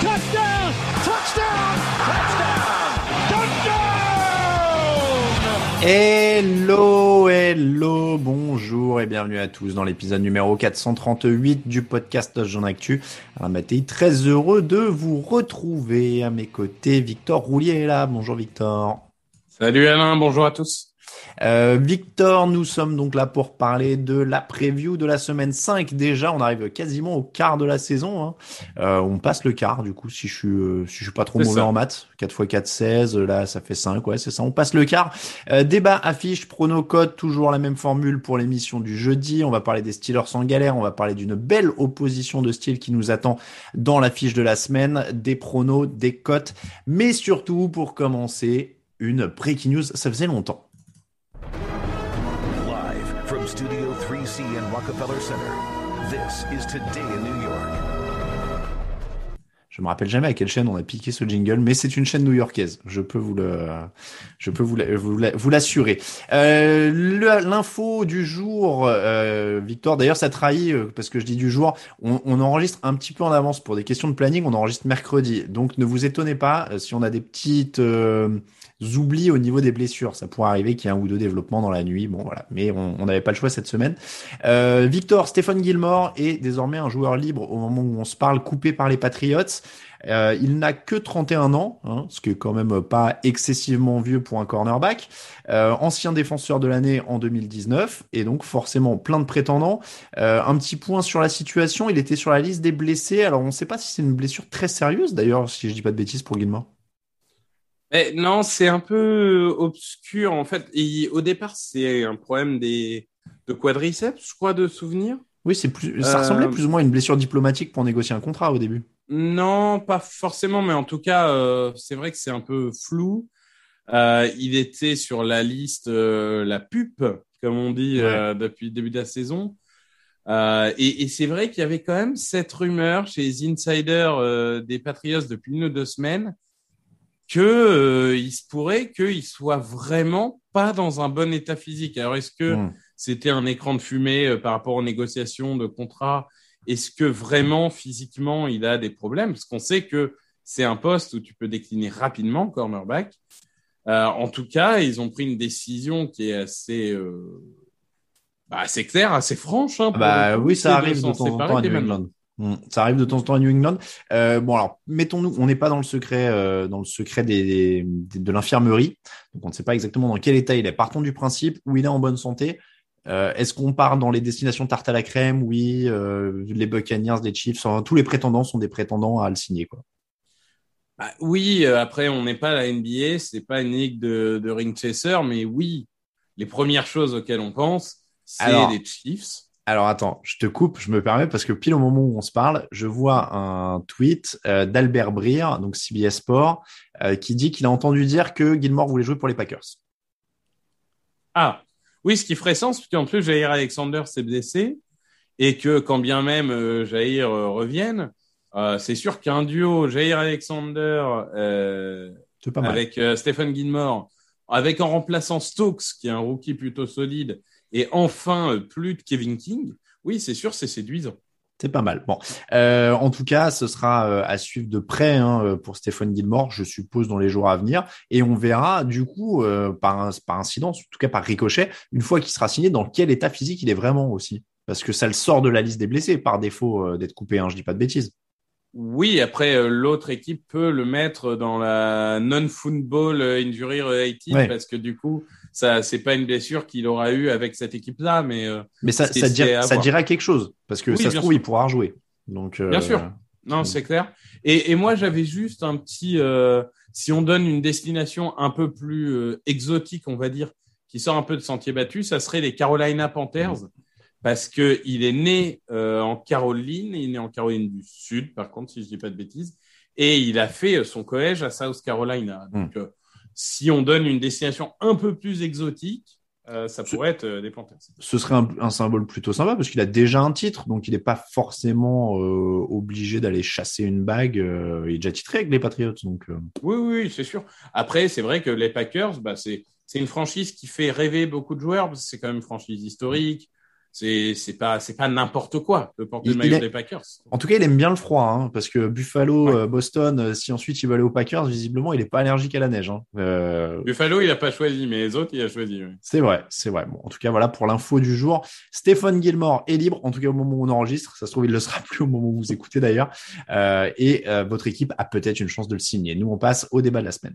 Touchdown. Touchdown. Touchdown. Touchdown. Hello, hello, bonjour et bienvenue à tous dans l'épisode numéro 438 du podcast Jean Actu. Alors Mathieu, très heureux de vous retrouver à mes côtés. Victor Roulier est là. Bonjour Victor. Salut Alain, bonjour à tous. Euh, Victor, nous sommes donc là pour parler de la preview de la semaine 5. Déjà, on arrive quasiment au quart de la saison. Hein. Euh, on passe le quart, du coup, si je suis, euh, si je suis pas trop mauvais ça. en maths. 4 x 4, 16. Là, ça fait 5. Ouais, c'est ça. On passe le quart. Euh, débat, affiche, prono, code. Toujours la même formule pour l'émission du jeudi. On va parler des Steelers en galère. On va parler d'une belle opposition de style qui nous attend dans l'affiche de la semaine. Des pronos, des cotes. Mais surtout, pour commencer, une breaking news. Ça faisait longtemps. Studio 3C in Rockefeller Center, this is Today in New York. Je me rappelle jamais à quelle chaîne on a piqué ce jingle, mais c'est une chaîne new-yorkaise. Je peux vous le, je peux vous la- vous la- vous l'assurer. Euh, L'info du jour, euh, Victor. D'ailleurs, ça trahit euh, parce que je dis du jour. On, enregistre un petit peu en avance pour des questions de planning. On enregistre mercredi, donc ne vous étonnez pas si on a des petites oublis au niveau des blessures. Ça pourrait arriver qu'il y ait un ou deux développements dans la nuit. Bon, voilà. Mais on n'avait pas le choix cette semaine. Euh, Victor, Stephen Gilmore est désormais un joueur libre au moment où on se parle, coupé par les Patriots. Euh, il n'a que 31 ans, hein, ce qui est quand même pas excessivement vieux pour un cornerback. Euh, ancien défenseur de l'année en 2019, et donc forcément plein de prétendants. Euh, un petit point sur la situation, il était sur la liste des blessés. Alors on ne sait pas si c'est une blessure très sérieuse, d'ailleurs, si je dis pas de bêtises pour Gilmore. Mais non, c'est un peu obscur en fait. Et au départ, c'est un problème des de quadriceps, je crois, de souvenir. Oui, c'est plus, ça Euh, ressemblait plus ou moins à une blessure diplomatique pour négocier un contrat au début. Non, pas forcément, mais en tout cas, euh, c'est vrai que c'est un peu flou. Euh, il était sur la liste, euh, la pupe, comme on dit euh, depuis le début de la saison. Euh, et et c'est vrai qu'il y avait quand même cette rumeur chez les insiders euh, des Patriots depuis une ou deux semaines que euh, il se pourrait qu'il soit vraiment pas dans un bon état physique. Alors est-ce que Hmm. c'était un écran de fumée euh, par rapport aux négociations de contrat? Est-ce que vraiment physiquement il a des problèmes? Parce qu'on sait que c'est un poste où tu peux décliner rapidement cornerback. Euh, en tout cas, ils ont pris une décision qui est assez, euh, bah, assez claire, assez franche. Hein, Bah oui, ça arrive de temps en temps à des New mêmes. England. Ça arrive de temps en temps à New England. Euh, bon alors, mettons-nous, on n'est pas dans le secret, euh, dans le secret des, des- de l'infirmerie, donc on ne sait pas exactement dans quel état il est. Partons du principe où il est en bonne santé. Euh, Est-ce qu'on part dans les destinations tarte à la crème? Oui, les Buccaneers, les Chiefs, enfin, tous les prétendants sont des prétendants à le signer quoi. Bah, oui, après, on n'est pas à la NBA, c'est pas une ligue de, de ring chaser, mais oui, les premières choses auxquelles on pense, c'est les Chiefs. Alors attends, je te coupe, je me permets parce que pile au moment où on se parle, je vois un tweet euh, d'Albert Breer, donc CBS Sport, euh, qui dit qu'il a entendu dire que Gilmore voulait jouer pour les Packers. Ah, oui, ce qui ferait sens, parce qu'en plus, Jair Alexander s'est blessé, et que quand bien même euh, Jair revienne, c'est sûr qu'un duo Jair Alexander avec Stephen Gilmore, avec en remplaçant Stokes, qui est un rookie plutôt solide, et enfin euh, plus de Kevin King, oui, c'est sûr, c'est séduisant. C'est pas mal. Bon, euh, en tout cas, ce sera euh, à suivre de près hein, euh, pour Stephen Gilmore, je suppose, dans les jours à venir, et on verra du coup euh, par, un- par incidence, en tout cas par ricochet, une fois qu'il sera signé, dans quel état physique il est vraiment aussi, parce que ça le sort de la liste des blessés par défaut euh, d'être coupé. Hein, je dis pas de bêtises. Oui, après, euh, l'autre équipe peut le mettre dans la non-football injury related Ouais. parce que du coup, ça, c'est pas une blessure qu'il aura eu avec cette équipe-là, mais, euh, Mais ça, ça, c'est dir- à ça dira quelque chose, parce que Oui, ça se trouve, sûr. il pourra rejouer. Donc, euh, Bien sûr. Non, c'est clair. Et, et moi, j'avais juste un petit, euh, si on donne une destination un peu plus euh, exotique, on va dire, qui sort un peu de sentier battu, ça serait les Carolina Panthers, parce que il est né euh, en Caroline, il est né en Caroline du Sud, par contre, si je dis pas de bêtises, et il a fait euh, son collège à South Carolina. Donc, euh, si on donne une destination un peu plus exotique, euh, ça pourrait être euh, des Panthers. ce serait un, un symbole plutôt sympa parce qu'il a déjà un titre, donc il n'est pas forcément euh, obligé d'aller chasser une bague. euh, il est déjà titré avec les Patriots, donc Oui, oui, c'est sûr. Après, c'est vrai que les Packers, bah, c'est c'est une franchise qui fait rêver beaucoup de joueurs parce que c'est quand même une franchise historique. C'est c'est pas c'est pas n'importe quoi le maillot il est- des Packers. en tout cas, il aime bien le froid, hein, parce que Buffalo, euh, Boston, euh, si ensuite il va aller aux Packers, visiblement, il n'est pas allergique à la neige. hein. Euh, Buffalo, il a pas choisi, mais les autres, il a choisi. oui. c'est vrai, c'est vrai. Bon, en tout cas, voilà pour l'info du jour. Stephen Gilmore est libre, en tout cas au moment où on enregistre. Ça se trouve, il le sera plus au moment où vous écoutez d'ailleurs. Euh, et euh, votre équipe a peut-être une chance de le signer. Nous, on passe au débat de la semaine.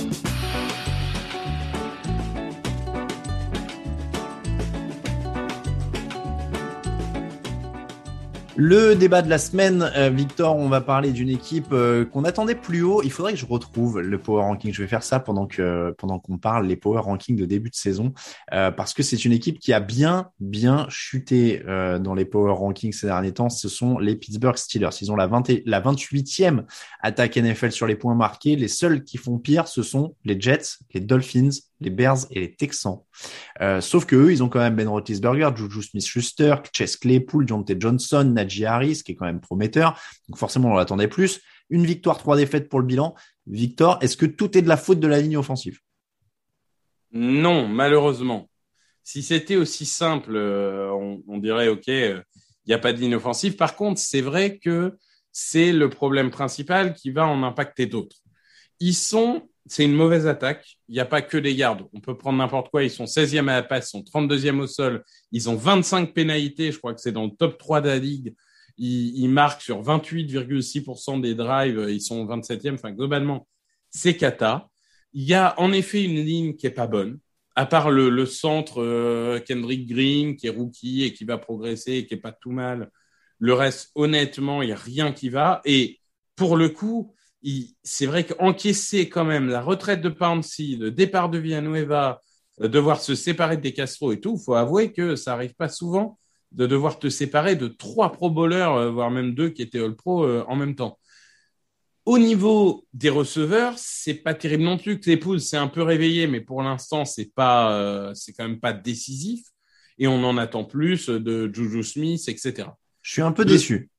Le débat de la semaine, euh, Victor, on va parler d'une équipe euh, qu'on attendait plus haut. Il faudrait que je retrouve le power ranking. Je vais faire ça pendant que pendant qu'on parle les power rankings de début de saison, euh, parce que c'est une équipe qui a bien bien chuté dans les power rankings ces derniers temps. Ce sont les Pittsburgh Steelers. Ils ont la 20 et- la 28e attaque NFL sur les points marqués. Les seuls qui font pire, ce sont les Jets, les Dolphins, les Bears et les Texans. Euh, sauf que eux, ils ont quand même Ben Roethlisberger, Juju Smith-Schuster, Chase Claypool, Jonte Johnson, Najee Harris, qui est quand même prometteur. Donc forcément, on l'attendait plus. Une victoire, trois défaites pour le bilan. Victor, est-ce que tout est de la faute de la ligne offensive? Non, malheureusement. Si c'était aussi simple, euh, on, on dirait OK, il n'y a pas de ligne offensive. Par contre, c'est vrai que c'est le problème principal qui va en impacter d'autres. Ils sont, c'est une mauvaise attaque. Il n'y a pas que des gardes. On peut prendre n'importe quoi. Ils sont 16e à la passe, ils sont 32e au sol. Ils ont 25 pénalités. Je crois que c'est dans le top 3 de la ligue. Ils, marquent sur 28,6% des drives. Ils sont 27e. Enfin, globalement, c'est cata. Il y a en effet une ligne qui est pas bonne. À part le, centre euh, Kendrick Green qui est rookie et qui va progresser et qui est pas tout mal. Le reste, honnêtement, il y a rien qui va. Et pour le coup, c'est vrai qu'encaisser quand même la retraite de Pouncey, le départ de Villanueva, euh, devoir se séparer des Castro et tout, faut avouer que ça arrive pas souvent de devoir te séparer de trois pro bowlers, euh, voire même deux qui étaient All Pro euh, en même temps. Au niveau des receveurs, c'est pas terrible non plus. Claypool s'est un peu réveillé, mais pour l'instant, c'est pas, euh, c'est quand même pas décisif. Et on en attend plus de Juju Smith, etc. Je suis un peu déçu.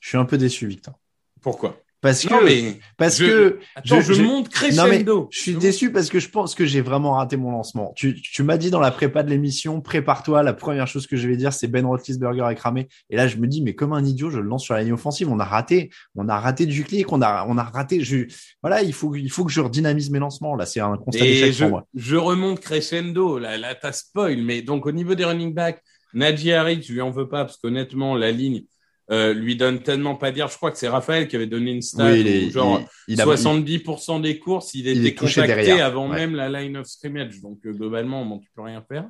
Je suis un peu déçu, Victor. Pourquoi? Parce Non, que, mais parce je- que, Attends, je monte Non, mais crescendo. je suis déçu parce que je pense que j'ai vraiment raté mon lancement. Tu, tu m'as dit dans la prépa de l'émission, prépare-toi. La première chose que je vais dire, c'est Ben Roethlisberger est cramé. Et là, je me dis, mais comme un idiot, je le lance sur la ligne offensive. On a raté, on a raté du clic, on a, on a raté. Je, voilà, il faut, il faut que je redynamise mes lancements. Là, c'est un constat d'échec je, pour moi. je remonte crescendo. Là, là t'as spoil. Mais donc, au niveau des running backs, Najee Harris, je lui en veux pas parce qu'honnêtement, la ligne euh, lui donne tellement pas dire. Je crois que c'est Raphaël qui avait donné une stat Oui, il est- où, genre il- il a- 70% des courses, il il était est touché contacté derrière, avant ouais. même la line of scrimmage. Donc, euh, globalement, bon, tu peux rien faire.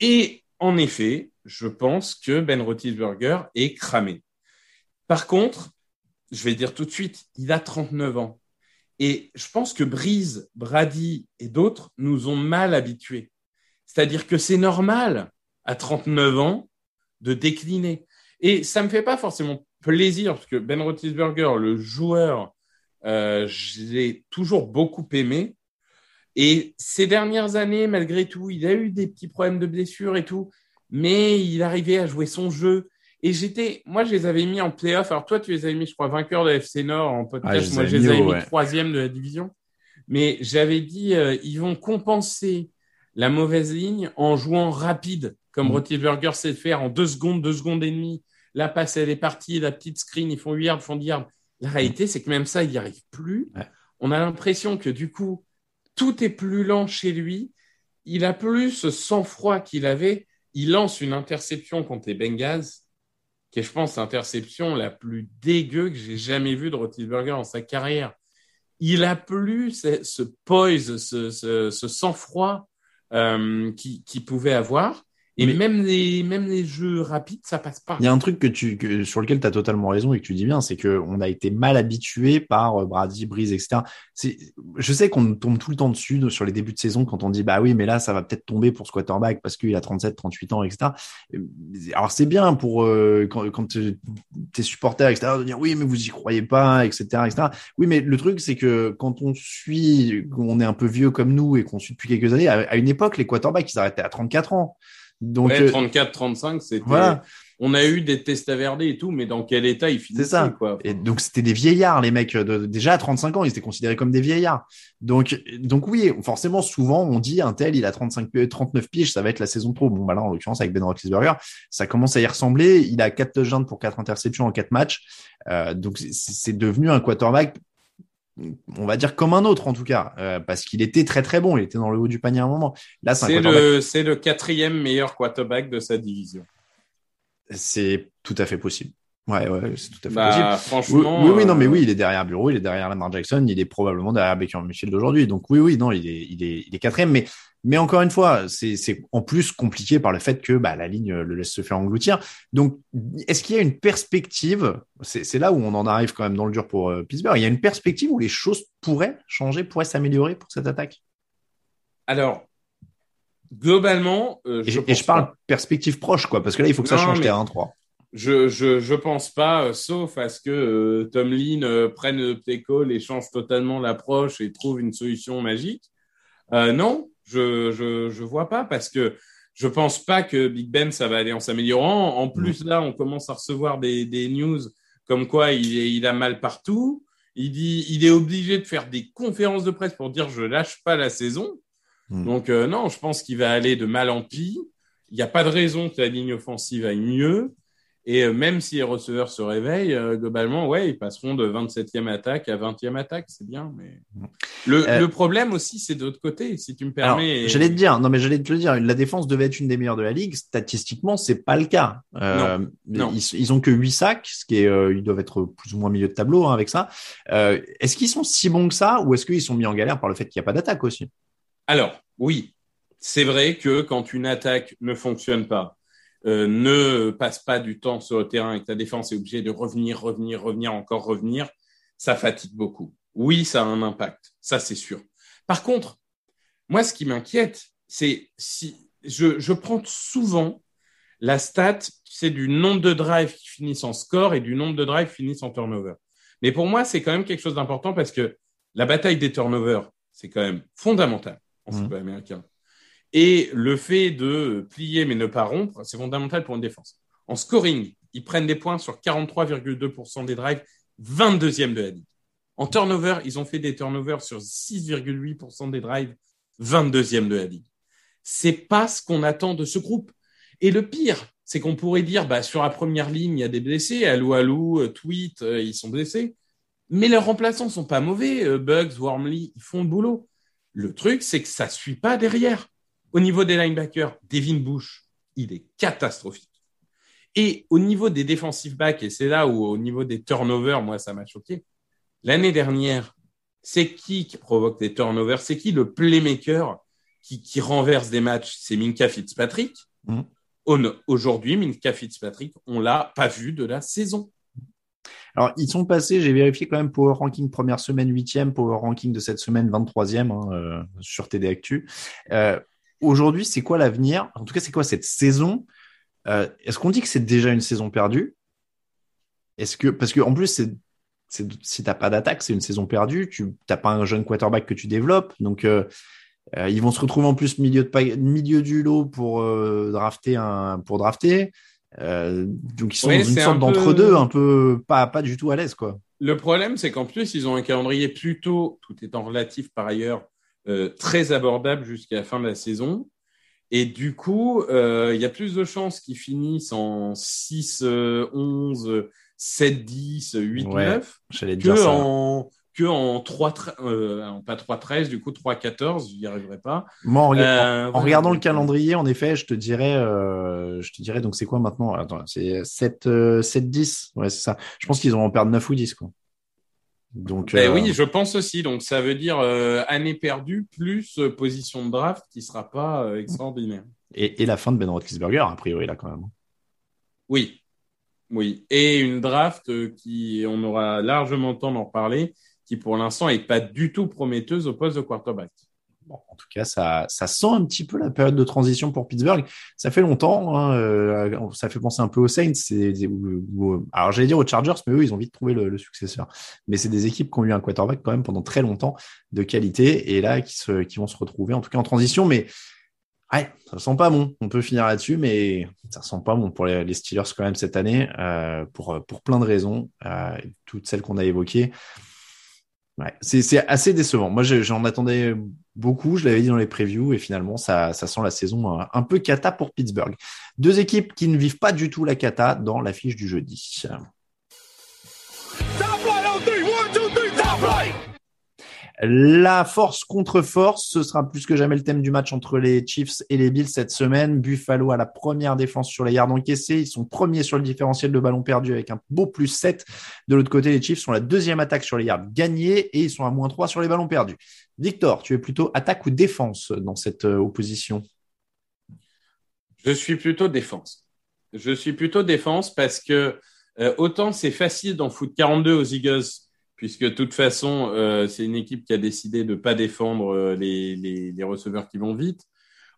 Et en effet, je pense que Ben Roethlisberger est cramé. Par contre, je vais dire tout de suite, il a 39 ans. Et je pense que Breeze, Brady et d'autres nous ont mal habitués. C'est-à-dire que c'est normal à 39 ans de décliner. Et ça me fait pas forcément plaisir parce que Ben Roethlisberger, le joueur, euh, je l'ai toujours beaucoup aimé. Et ces dernières années, malgré tout, il a eu des petits problèmes de blessure et tout, mais il arrivait à jouer son jeu. Et j'étais, moi, je les avais mis en playoff. Alors toi, tu les avais mis, je crois, vainqueurs de FC Nord en podcast. Ah, moi, je les avais mis troisième de la division. Mais j'avais dit, euh, ils vont compenser la mauvaise ligne en jouant rapide, comme mmh. sait faire en deux secondes, deux secondes et demie. La passe, elle est partie, la petite screen, ils font 8 yards, font 10 yards. La réalité, c'est que même ça, il n'y arrive plus. On a l'impression que du coup, tout est plus lent chez lui. Il a plus ce sang-froid qu'il avait. Il lance une interception contre les Bengals, qui est, je pense, l'interception la plus dégueu que j'ai jamais vue de Roethlisberger dans sa carrière. Il a plus ce, poise, ce, sang-froid euh, qu'il pouvait avoir. Et même les même les jeux rapides, ça passe pas. Il y a un truc que tu que, sur lequel tu as totalement raison et que tu dis bien, c'est que on a été mal habitué par euh, Brady, Breeze, etc. Je sais qu'on tombe tout le temps dessus sur les débuts de saison quand on dit bah oui, mais là ça va peut-être tomber pour ce quarterback parce qu'il a 37, 38 ans, etc. Alors c'est bien pour euh, quand quand t'es supporter, etc. de dire oui, mais vous y croyez pas, etc., etc. Oui, mais le truc c'est que quand on suit, on est un peu vieux comme nous et qu'on suit depuis quelques années, à, une époque les quarterbacks ils arrêtaient à 34 ans. Donc, 34, 35, c'était. On a eu des tests à verder et tout, mais dans quel état ils finissaient C'est ça. Quoi. Et donc c'était des vieillards, les mecs. De, déjà à 35 ans, ils étaient considérés comme des vieillards. Donc, donc oui, forcément, souvent on dit un tel, il a 35, 39 piges, ça va être la saison pro. Bon, bah là, en l'occurrence avec Ben Roethlisberger, ça commence à y ressembler. Il a 4 touchdowns pour 4 interceptions en 4 matchs. Euh, donc c'est devenu un quarterback on va dire comme un autre en tout cas, euh, parce qu'il était très très bon, il était dans le haut du panier à un moment. Là, c'est le, c'est le quatrième meilleur quarterback de sa division. C'est tout à fait possible. Ouais, ouais, c'est tout à fait bah, possible. Franchement, oui, oui, non, mais euh, oui, il est derrière Bureau, il est derrière Lamar Jackson, il est probablement derrière Baker Michel d'aujourd'hui. Donc oui, oui, non, il est, il est, il est quatrième. Mais, mais encore une fois, c'est, en plus compliqué par le fait que bah, la ligne le laisse se faire engloutir. Donc, est-ce qu'il y a une perspective c'est, là où on en arrive quand même dans le dur pour euh, Pittsburgh. Il y a une perspective où les choses pourraient changer, pourraient s'améliorer pour cette attaque? Alors, globalement, euh, je et, je parle perspective proche, quoi, parce que là, il faut que ça change mais... 1-3. Je, je, je pense pas, euh, sauf à ce que euh, Tomlin euh, prenne le play call et change totalement l'approche et trouve une solution magique. Non, je, je je vois pas parce que je pense pas que Big Ben ça va aller en s'améliorant. En plus là, on commence à recevoir des, des news comme quoi il, il a mal partout. Il dit il est obligé de faire des conférences de presse pour dire je lâche pas la saison. Hmm. Donc non, je pense qu'il va aller de mal en pis. Il n'y a pas de raison que la ligne offensive aille mieux. Et euh, même si les receveurs se réveillent, euh, globalement, ouais, ils passeront de 27e attaque à 20e attaque, c'est bien. Mais le, euh, le problème aussi, c'est de l'autre côté, si tu me permets. J'allais te dire, non, mais j'allais te le dire, la défense devait être une des meilleures de la ligue. Statistiquement, c'est pas le cas. non, non. Ils, ils, ont que 8 sacs, ce qui est, ils doivent être plus ou moins milieu de tableau hein, avec ça. est-ce qu'ils sont si bons que ça, ou est-ce qu'ils sont mis en galère par le fait qu'il n'y a pas d'attaque aussi? Alors, oui, c'est vrai que quand une attaque ne fonctionne pas, euh, ne passe pas du temps sur le terrain et que ta défense est obligée de revenir, revenir, revenir, encore revenir, ça fatigue beaucoup. Oui, ça a un impact, ça c'est sûr. Par contre, moi, ce qui m'inquiète, c'est si je, je prends souvent la stat, c'est du nombre de drives qui finissent en score et du nombre de drives qui finissent en turnover. Mais pour moi, c'est quand même quelque chose d'important parce que la bataille des turnovers, c'est quand même fondamental en mmh. football américain. Et le fait de plier mais ne pas rompre, c'est fondamental pour une défense. En scoring, ils prennent des points sur 43,2% des drives, 22e de la ligue. En turnover, ils ont fait des turnovers sur 6,8% des drives, 22e de la ligue. C'est pas ce qu'on attend de ce groupe. Et le pire, c'est qu'on pourrait dire, bah, sur la première ligne, il y a des blessés. Alou Alou, euh, Tweet, euh, ils sont blessés. Mais leurs remplaçants sont pas mauvais. Euh, Bugs, Wormley, ils font le boulot. Le truc, c'est que ça suit pas derrière. Au niveau des linebackers, Devin Bush, il est catastrophique. Et au niveau des defensive backs, et c'est là où au niveau des turnovers, moi, ça m'a choqué. L'année dernière, c'est qui qui provoque des turnovers? C'est qui le playmaker qui, qui renverse des matchs? C'est Minka Fitzpatrick. Mmh. Aujourd'hui, Minka Fitzpatrick, on l'a pas vu de la saison. Alors, ils sont passés, j'ai vérifié quand même Power Ranking première semaine, huitième, Power Ranking de cette semaine, 23e hein, euh, sur TD Actu. Euh, aujourd'hui, c'est quoi l'avenir? En tout cas, c'est quoi cette saison? Euh, Est-ce qu'on dit que c'est déjà une saison perdue? Est-ce que parce que en plus c'est si t'as pas d'attaque, c'est une saison perdue. Tu t'as pas un jeune quarterback que tu développes, donc euh, euh, ils vont se retrouver en plus milieu de milieu du lot pour drafter un pour drafter. Donc ils sont Oui, dans une sorte un d'entre peu- deux, un peu pas pas du tout à l'aise quoi. Le problème, c'est qu'en plus, ils ont un calendrier plutôt, tout étant relatif par ailleurs, très abordable jusqu'à la fin de la saison. Et du coup, euh, il y a plus de chances qu'ils finissent en 6, euh, 11, 7, 10, 8, Ouais, 9 J'allais te que en, que en 3, euh, en pas 3, 13, du coup 3, 14, j'y arriverai pas. Moi, en, Euh, regardant le calendrier, en effet, je te dirais, euh, je te dirais, donc c'est quoi maintenant? Attends, c'est 7, euh, 7, 10. Ouais, c'est ça. Je pense qu'ils vont en perdre 9 ou 10, quoi. Donc, Ben euh, oui, je pense aussi. Donc, ça veut dire euh, année perdue plus euh, position de draft qui sera pas euh, extraordinaire. et, et la fin de Ben Roethlisberger, a priori, là, quand même. Oui, oui. Et une draft qui, on aura largement le temps d'en reparler, qui pour l'instant est pas du tout prometteuse au poste de quarterback. En tout cas, ça, sent un petit peu la période de transition pour Pittsburgh. Ça fait longtemps, hein, euh, ça fait penser un peu aux Saints. Ou- alors, j'allais dire aux Chargers, mais eux, ils ont vite trouvé le, le successeur. Mais c'est des équipes qui ont eu un quarterback quand même pendant très longtemps de qualité et là, qui, vont se retrouver, en tout cas en transition. Mais ouais, ça sent pas bon. On peut finir là-dessus, mais ça sent pas bon pour les, Steelers quand même cette année, euh, pour, plein de raisons, euh, toutes celles qu'on a évoquées. C'est assez décevant. Moi, je- j'en attendais beaucoup. Je l'avais dit dans les previews et finalement, ça, ça sent la saison un, un peu cata pour Pittsburgh. Deux équipes qui ne vivent pas du tout la cata dans l'affiche du jeudi. La force contre force, ce sera plus que jamais le thème du match entre les Chiefs et les Bills cette semaine. Buffalo a la première défense sur les yards encaissés. Ils sont premiers sur le différentiel de ballon perdu avec un beau plus 7. De l'autre côté, les Chiefs sont la deuxième attaque sur les yards gagnés et ils sont à moins 3 sur les ballons perdus. Victor, tu es plutôt attaque ou défense dans cette euh, opposition? Je suis plutôt défense. Je suis plutôt défense parce que euh, autant c'est facile d'en foutre 42 aux Eagles, puisque de toute façon, euh, c'est une équipe qui a décidé de pas défendre euh, les, les, les receveurs qui vont vite.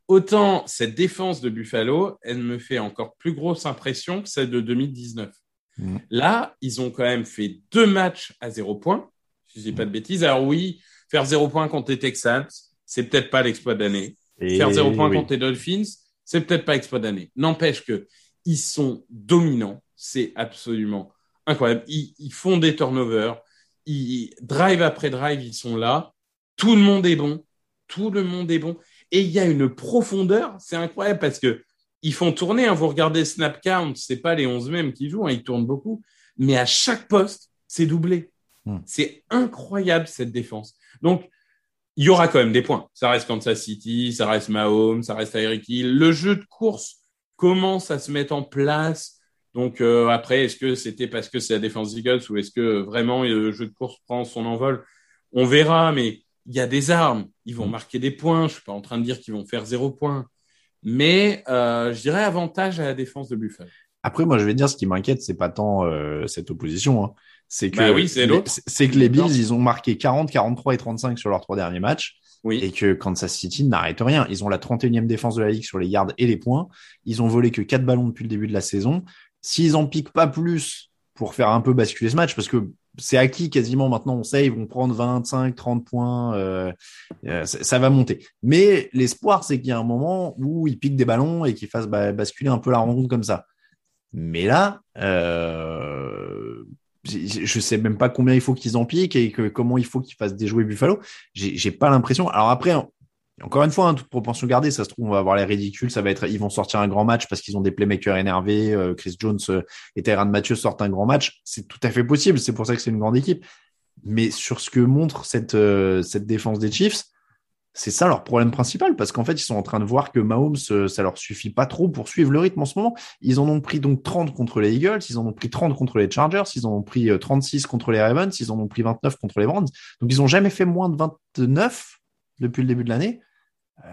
Autant cette défense de Buffalo, elle me fait encore plus grosse impression que celle de 2019. Mhm. Là, ils ont quand même fait deux matchs à zéro point, si je dis pas de bêtises. Alors oui, faire zéro point contre les Texans, c'est peut-être pas l'exploit d'année. Et Faire zéro point oui. contre les Dolphins, c'est peut-être pas exploit d'année. N'empêche que ils sont dominants. C'est absolument incroyable. Ils, ils font des turnovers. Ils, drive après drive, ils sont là. Tout le monde est bon. Tout le monde est bon. Et il y a une profondeur. C'est incroyable parce que ils font tourner. Hein, vous regardez Snap Count, c'est pas les 11 mêmes qui jouent. Hein, ils tournent beaucoup. Mais à chaque poste, c'est doublé. Hmm. C'est incroyable cette défense. Donc, il y aura quand même des points. Ça reste Kansas City, ça reste Mahomes, ça reste Tyreek Hill. Le jeu de course commence à se mettre en place. Donc euh, après, est-ce que c'était parce que c'est la défense des Eagles ou est-ce que vraiment le jeu de course prend son envol? On verra, mais il y a des armes. Ils vont marquer des points. Je suis pas en train de dire qu'ils vont faire zéro point. Mais euh, je dirais avantage à la défense de Buffalo. Après, moi, je vais dire, ce qui m'inquiète, c'est pas tant euh, cette opposition. Hein. C'est que, Bah oui, c'est que les. Bills, ils ont marqué 40, 43 et 35 sur leurs trois derniers matchs. Oui. Et que Kansas City n'arrête rien. Ils ont la 31e défense de la ligue sur les yards et les points. Ils ont volé que quatre ballons depuis le début de la saison. S'ils en piquent pas plus pour faire un peu basculer ce match, parce que c'est acquis quasiment maintenant, on sait, ils vont prendre 25, 30 points, euh, euh, ça, va monter. Mais l'espoir, c'est qu'il y a un moment où ils piquent des ballons et qu'ils fassent ba- basculer un peu la rencontre comme ça. Mais là, euh, je sais même pas combien il faut qu'ils en piquent et que, comment il faut qu'ils fassent déjouer Buffalo. J'ai pas l'impression. Alors après, encore une fois, hein, toute proportion gardée, ça se trouve, on va avoir les ridicules. Ça va être, ils vont sortir un grand match parce qu'ils ont des playmakers énervés. euh, Chris Jones euh, et Tyrann Mathieu sortent un grand match. C'est tout à fait possible. C'est pour ça que c'est une grande équipe. Mais sur ce que montre cette, euh, défense des Chiefs, c'est ça leur problème principal parce qu'en fait, ils sont en train de voir que Mahomes, ça leur suffit pas trop pour suivre le rythme en ce moment. Ils en ont pris donc 30 contre les Eagles, ils en ont pris 30 contre les Chargers, ils en ont pris euh, 36 contre les Ravens, ils en ont pris 29 contre les Browns. Donc, ils ont jamais fait moins de 29 depuis le début de l'année.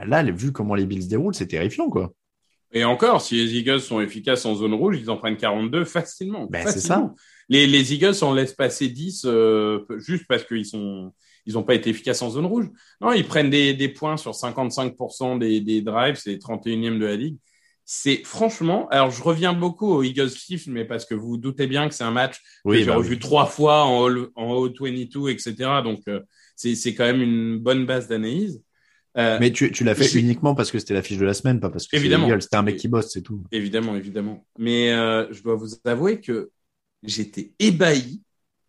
Là, vu comment les Bills déroulent, c'est terrifiant, quoi. Et encore, si les Eagles sont efficaces en zone rouge, ils en prennent 42 facilement. Ben, c'est facilement. Les, les Eagles en laissent passer 10 euh, juste parce qu'ils sont ils n'ont pas été efficaces en zone rouge. Non, ils prennent des, des points sur 55% des, des drives, c'est les 31e de la ligue. c'est franchement, alors je reviens beaucoup aux Eagles Chiefs, mais parce que vous vous doutez bien que c'est un match Oui, que j'ai bah revu oui. trois fois en All, en O22, etc. Donc euh, c'est c'est quand même une bonne base d'analyse. Euh, Mais tu, tu l'as fait uniquement parce que c'était l'affiche de la semaine, pas parce que Évidemment. C'était un mec qui bosse, c'est tout. Évidemment, évidemment. Mais euh, je dois vous avouer que j'étais ébahi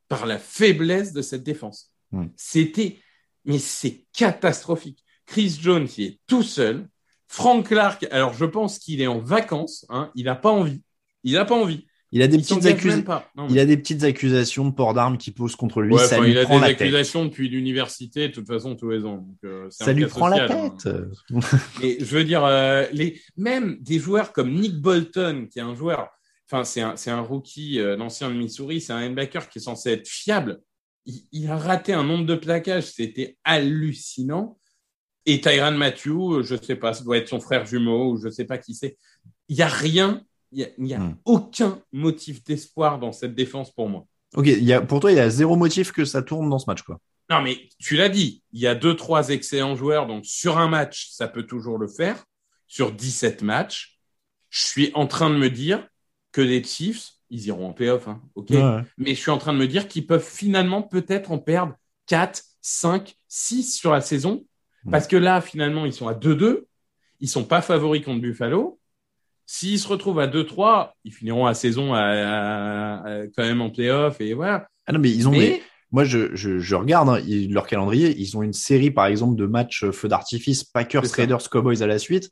par la faiblesse de cette défense. C'était, mais c'est catastrophique. Chris Jones, il est tout seul. Frank Clark, alors je pense qu'il est en vacances. Hein, il n'a pas envie. Il n'a pas envie. Il a des Il petites accusations. même pas. Non, Il mais- a des petites accusations de port d'armes qui posent contre lui. Ouais, ça lui il a des la tête. accusations depuis l'université, de toute façon, tous les ans. Donc, euh, Ça lui prend la social, hein. tête. Mais je veux dire, euh, les, même des joueurs comme Nick Bolton, qui est un joueur, enfin, c'est un, rookie, euh, l'ancien de Missouri, c'est un linebacker qui est censé être fiable. Il, il a raté un nombre de plaquages, c'était hallucinant. Et Tyran Matthew, je sais pas, ça doit être son frère jumeau, ou je sais pas qui c'est. Il y a rien, il y a, Hmm. aucun motif d'espoir dans cette défense pour moi. Ok, il y a, pour toi, il y a zéro motif que ça tourne dans ce match, quoi. Non, mais tu l'as dit, il y a deux, trois excellents joueurs, donc sur un match, ça peut toujours le faire. Sur 17 matchs, je suis en train de me dire que les Chiefs, ils iront en playoff, hein, ok Ouais, ouais. Mais je suis en train de me dire qu'ils peuvent finalement peut-être en perdre 4, 5, 6 sur la saison. Parce que là, finalement, ils sont à 2-2. Ils sont pas favoris contre Buffalo. S'ils se retrouvent à 2-3, ils finiront la saison à, à- à- quand même en playoff et voilà. Ah non, mais ils ont. Mais- Moi, je, je, je regarde hein, ils- leur calendrier. Ils ont une série, par exemple, de matchs euh, feu d'artifice, Packers. Raiders, Cowboys à la suite.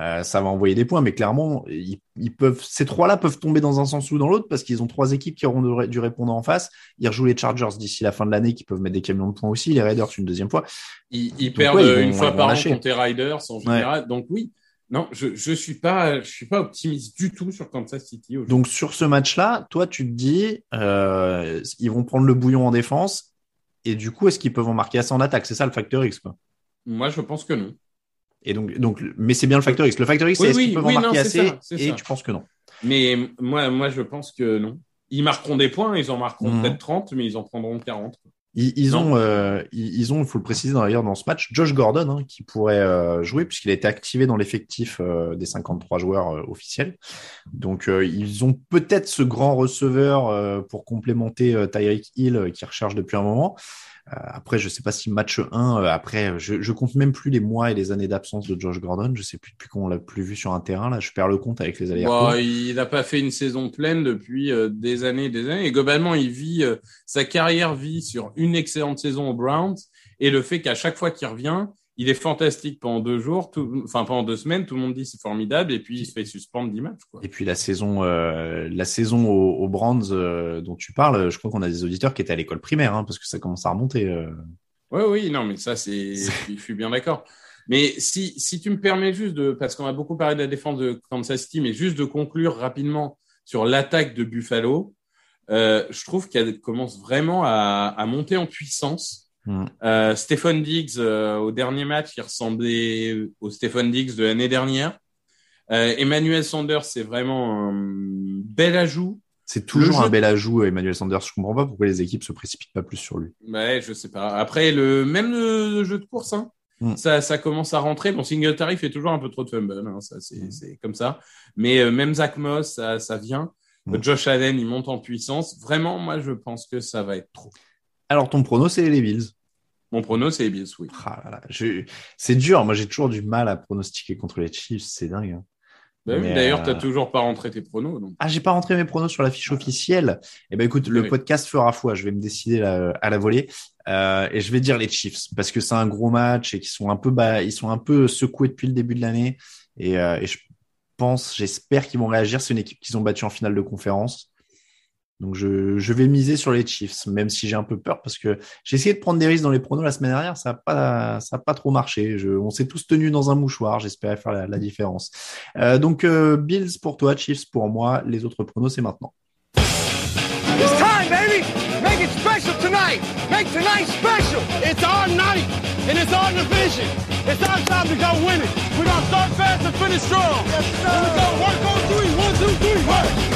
Euh, ça va envoyer des points, mais clairement, ils, ils peuvent, ces trois-là peuvent tomber dans un sens ou dans l'autre parce qu'ils ont trois équipes qui auront de- du répondant en face. Ils rejouent les Chargers d'ici la fin de l'année qui peuvent mettre des camions de points aussi, les Raiders une deuxième fois. Ils, ils Donc, perdent ouais, ils vont- une fois par an contre les Riders en général. Donc oui, non, je je suis pas je suis pas optimiste du tout sur Kansas City. Donc sur ce match-là, toi, tu te dis, euh, ils vont prendre le bouillon en défense et du coup, est-ce qu'ils peuvent en marquer assez en attaque? C'est ça le facteur X, quoi. Moi, je pense que non. Et donc, donc, mais c'est bien le facteur X. Le facteur X, Oui, c'est est-ce oui, qu'ils peuvent oui, en marquer assez ça, Et ça. tu penses que non? Mais moi, moi, je pense que non. Ils marqueront des points, ils en marqueront Mhm. peut-être 30, mais ils en prendront 40. quoi. Ils, ils ont, euh, ils, ont, il faut le préciser d'ailleurs dans ce match, Josh Gordon hein, qui pourrait euh, jouer puisqu'il a été activé dans l'effectif euh, des 53 joueurs euh, officiels. Donc euh, ils ont peut-être ce grand receveur euh, pour complémenter Tyreek Hill qui recherche depuis un moment. Euh, après, je sais pas si match 1, euh, après, je, je compte même plus les mois et les années d'absence de Josh Gordon. Je sais plus depuis qu'on l'a plus vu sur un terrain. Là, je perds le compte avec les allers-retours. Bon, il n'a pas fait une saison pleine depuis euh, des années et des années. Et globalement, il vit sa carrière vit sur une excellente saison aux Browns et le fait qu'à chaque fois qu'il revient, il est fantastique pendant deux jours, tout- enfin pendant deux semaines, tout le monde dit c'est formidable et puis il se fait suspendre 10 matchs. Quoi. Et puis la saison, euh, la saison aux, aux Brands euh, dont tu parles, je crois qu'on a des auditeurs qui étaient à l'école primaire, hein, parce que ça commence à remonter. euh. Oui, oui, non, mais ça, c'est, je suis bien d'accord. Mais si, si tu me permets juste de, parce qu'on a beaucoup parlé de la défense de Kansas City, mais juste de conclure rapidement sur l'attaque de Buffalo, euh, je trouve qu'elle commence vraiment à, à monter en puissance. Mm. Euh, Stephen Diggs, euh, au dernier match, il ressemblait au Stephen Diggs de l'année dernière. Euh, Emmanuel Sanders, c'est vraiment un bel ajout. C'est toujours un bel ajout, Emmanuel Sanders. Je comprends pas pourquoi les équipes se précipitent pas plus sur lui. Ouais, je sais pas. Après, le même le jeu de course, hein, Mm. ça, ça commence à rentrer. Bon, Singletary fait toujours un peu trop de fumble, hein, ça, c'est, Mm. c'est comme ça. Mais euh, même Zach Moss, ça, ça vient. Mm. Josh Allen, il monte en puissance. Vraiment, moi, je pense que ça va être trop. Alors ton prono, c'est les Bills. Mon prono, c'est les Bills, oui. Ah là là, je- C'est dur. Moi, j'ai toujours du mal à pronostiquer contre les Chiefs. C'est dingue. hein. Bah oui, D'ailleurs, euh, t'as toujours pas rentré tes pronos. Donc. Ah, j'ai pas rentré mes pronos sur la fiche officielle. Eh ben, écoute, le Oui. podcast fera foi. Je vais me décider à la volée euh, et je vais dire les Chiefs parce que c'est un gros match et qu'ils sont un peu, bas, ils sont un peu secoués depuis le début de l'année et, euh, et je pense, j'espère qu'ils vont réagir. C'est une équipe qu'ils ont battue en finale de conférence. Donc je, je vais miser sur les Chiefs, même si j'ai un peu peur parce que j'ai essayé de prendre des risques dans les pronos la semaine dernière, ça a pas, ça a pas trop marché. Je, on s'est tous tenus dans un mouchoir, j'espérais faire la, la différence. Euh, donc euh, Bills pour toi, Chiefs pour moi, les autres pronos c'est maintenant. It's time, baby! Make it special tonight! Make tonight special! It's our night, and it's our division. It's our time to go win it. We're gonna start fast and finish strong. Yes, sir. Here we go. Work on three. One, two, three. Work.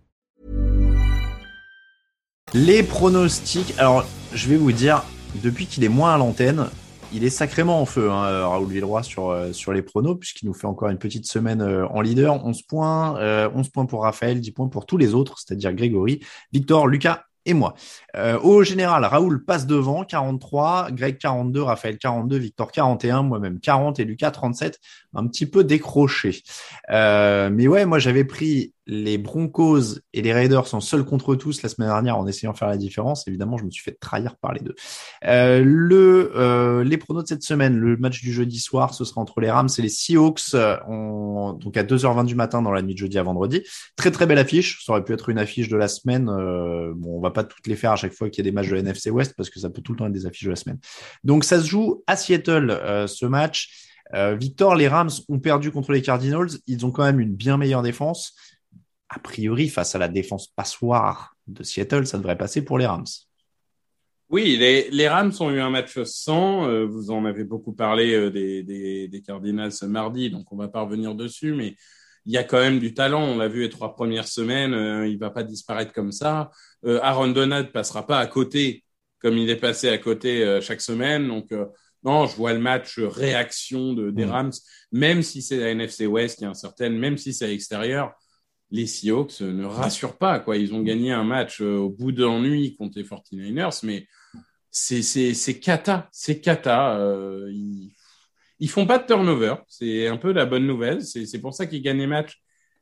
Les pronostics. Alors, je vais vous dire, depuis qu'il est moins à l'antenne, il est sacrément en feu, hein, Raoul Villeroy, sur, euh, sur les pronos, puisqu'il nous fait encore une petite semaine euh, en leader. 11 points, euh, 11 points pour Raphaël, 10 points pour tous les autres, c'est-à-dire Grégory, Victor, Lucas et moi. Euh, au général, Raoul passe devant, 43, Greg 42, Raphaël 42, Victor 41, moi-même 40 et Lucas 37, un petit peu décroché. Mais ouais, moi j'avais pris les Broncos et les Raiders en seul contre tous la semaine dernière en essayant de faire la différence. Évidemment, je me suis fait trahir par les deux. Euh, le, euh, les pronos de cette semaine, le match du jeudi soir, ce sera entre les Rams et les Seahawks, on, donc à 2h20 du matin dans la nuit de jeudi à vendredi. Très très belle affiche, ça aurait pu être une affiche de la semaine. Euh, bon, on va pas toutes les faire à chaque fois qu'il y a des matchs de NFC West parce que ça peut tout le temps être des affiches de la semaine. Donc ça se joue à Seattle euh, ce match. Euh, Victor, les Rams ont perdu contre les Cardinals. Ils ont quand même une bien meilleure défense. A priori, face à la défense passoire de Seattle, ça devrait passer pour les Rams. Oui, les, les Rams ont eu un match sans. Euh, vous en avez beaucoup parlé euh, des, des, des, Cardinals ce mardi, donc on va pas revenir dessus, mais il y a quand même du talent. On l'a vu les trois premières semaines, euh, il va pas disparaître comme ça. Aaron Donald passera pas à côté comme il est passé à côté chaque semaine. Donc non, je vois le match réaction de, des Rams, même si c'est la NFC West qui est incertaine, même si c'est à l'extérieur les Seahawks ne rassurent pas. Quoi. Ils ont gagné un match au bout d'un nuit contre les 49ers, mais c'est, cata. C'est cata. Euh, ils, ils font pas de turnover. C'est un peu la bonne nouvelle. C'est, pour ça qu'ils gagnent les matchs.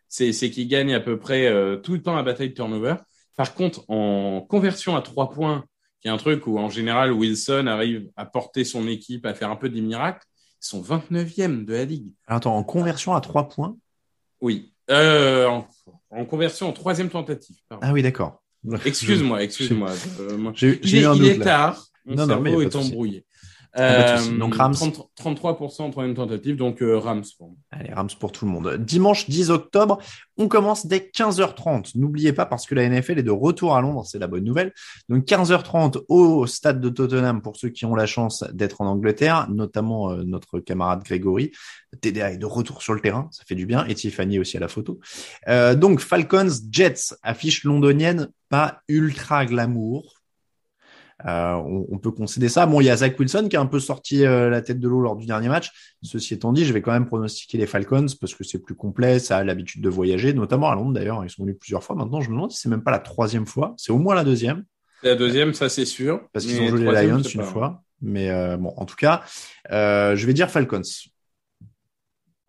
C'est, qu'ils gagnent à peu près euh, tout le temps à bataille de turnover. Par contre, en conversion à trois points, qui est un truc où en général Wilson arrive à porter son équipe, à faire un peu des miracles, ils sont 29e de la ligue. Attends, en conversion à trois points? Oui. Euh, en, en, conversion en troisième tentative. Pardon. Ah oui, d'accord. Excuse-moi, excuse-moi. J'ai eu un doute. Il est tard. Mon non, cerveau non, est embrouillé. Euh, donc Rams. 30, 33% en troisième tentative, donc euh, Rams. Pour Allez, Rams pour tout le monde. Dimanche 10 octobre, on commence dès 15h30. N'oubliez pas, parce que la NFL est de retour à Londres, c'est la bonne nouvelle. Donc 15h30 au stade de Tottenham pour ceux qui ont la chance d'être en Angleterre, notamment euh, notre camarade Grégory. TDA est de retour sur le terrain, ça fait du bien. Et Tiffany aussi à la photo. Donc Falcons, Jets, affiche londonienne, pas ultra glamour euh, on, on, peut concéder ça. Bon, il y a Zach Wilson qui a un peu sorti euh, la tête de l'eau lors du dernier match. Ceci étant dit, je vais quand même pronostiquer les Falcons parce que c'est plus complet, ça a l'habitude de voyager, notamment à Londres d'ailleurs. Ils sont venus plusieurs fois. Maintenant, je me demande si c'est même pas la troisième fois. C'est au moins la deuxième. La deuxième, ça c'est sûr. Parce qu'ils ont joué les Lions une fois. Mais euh, bon, en tout cas, euh, je vais dire Falcons.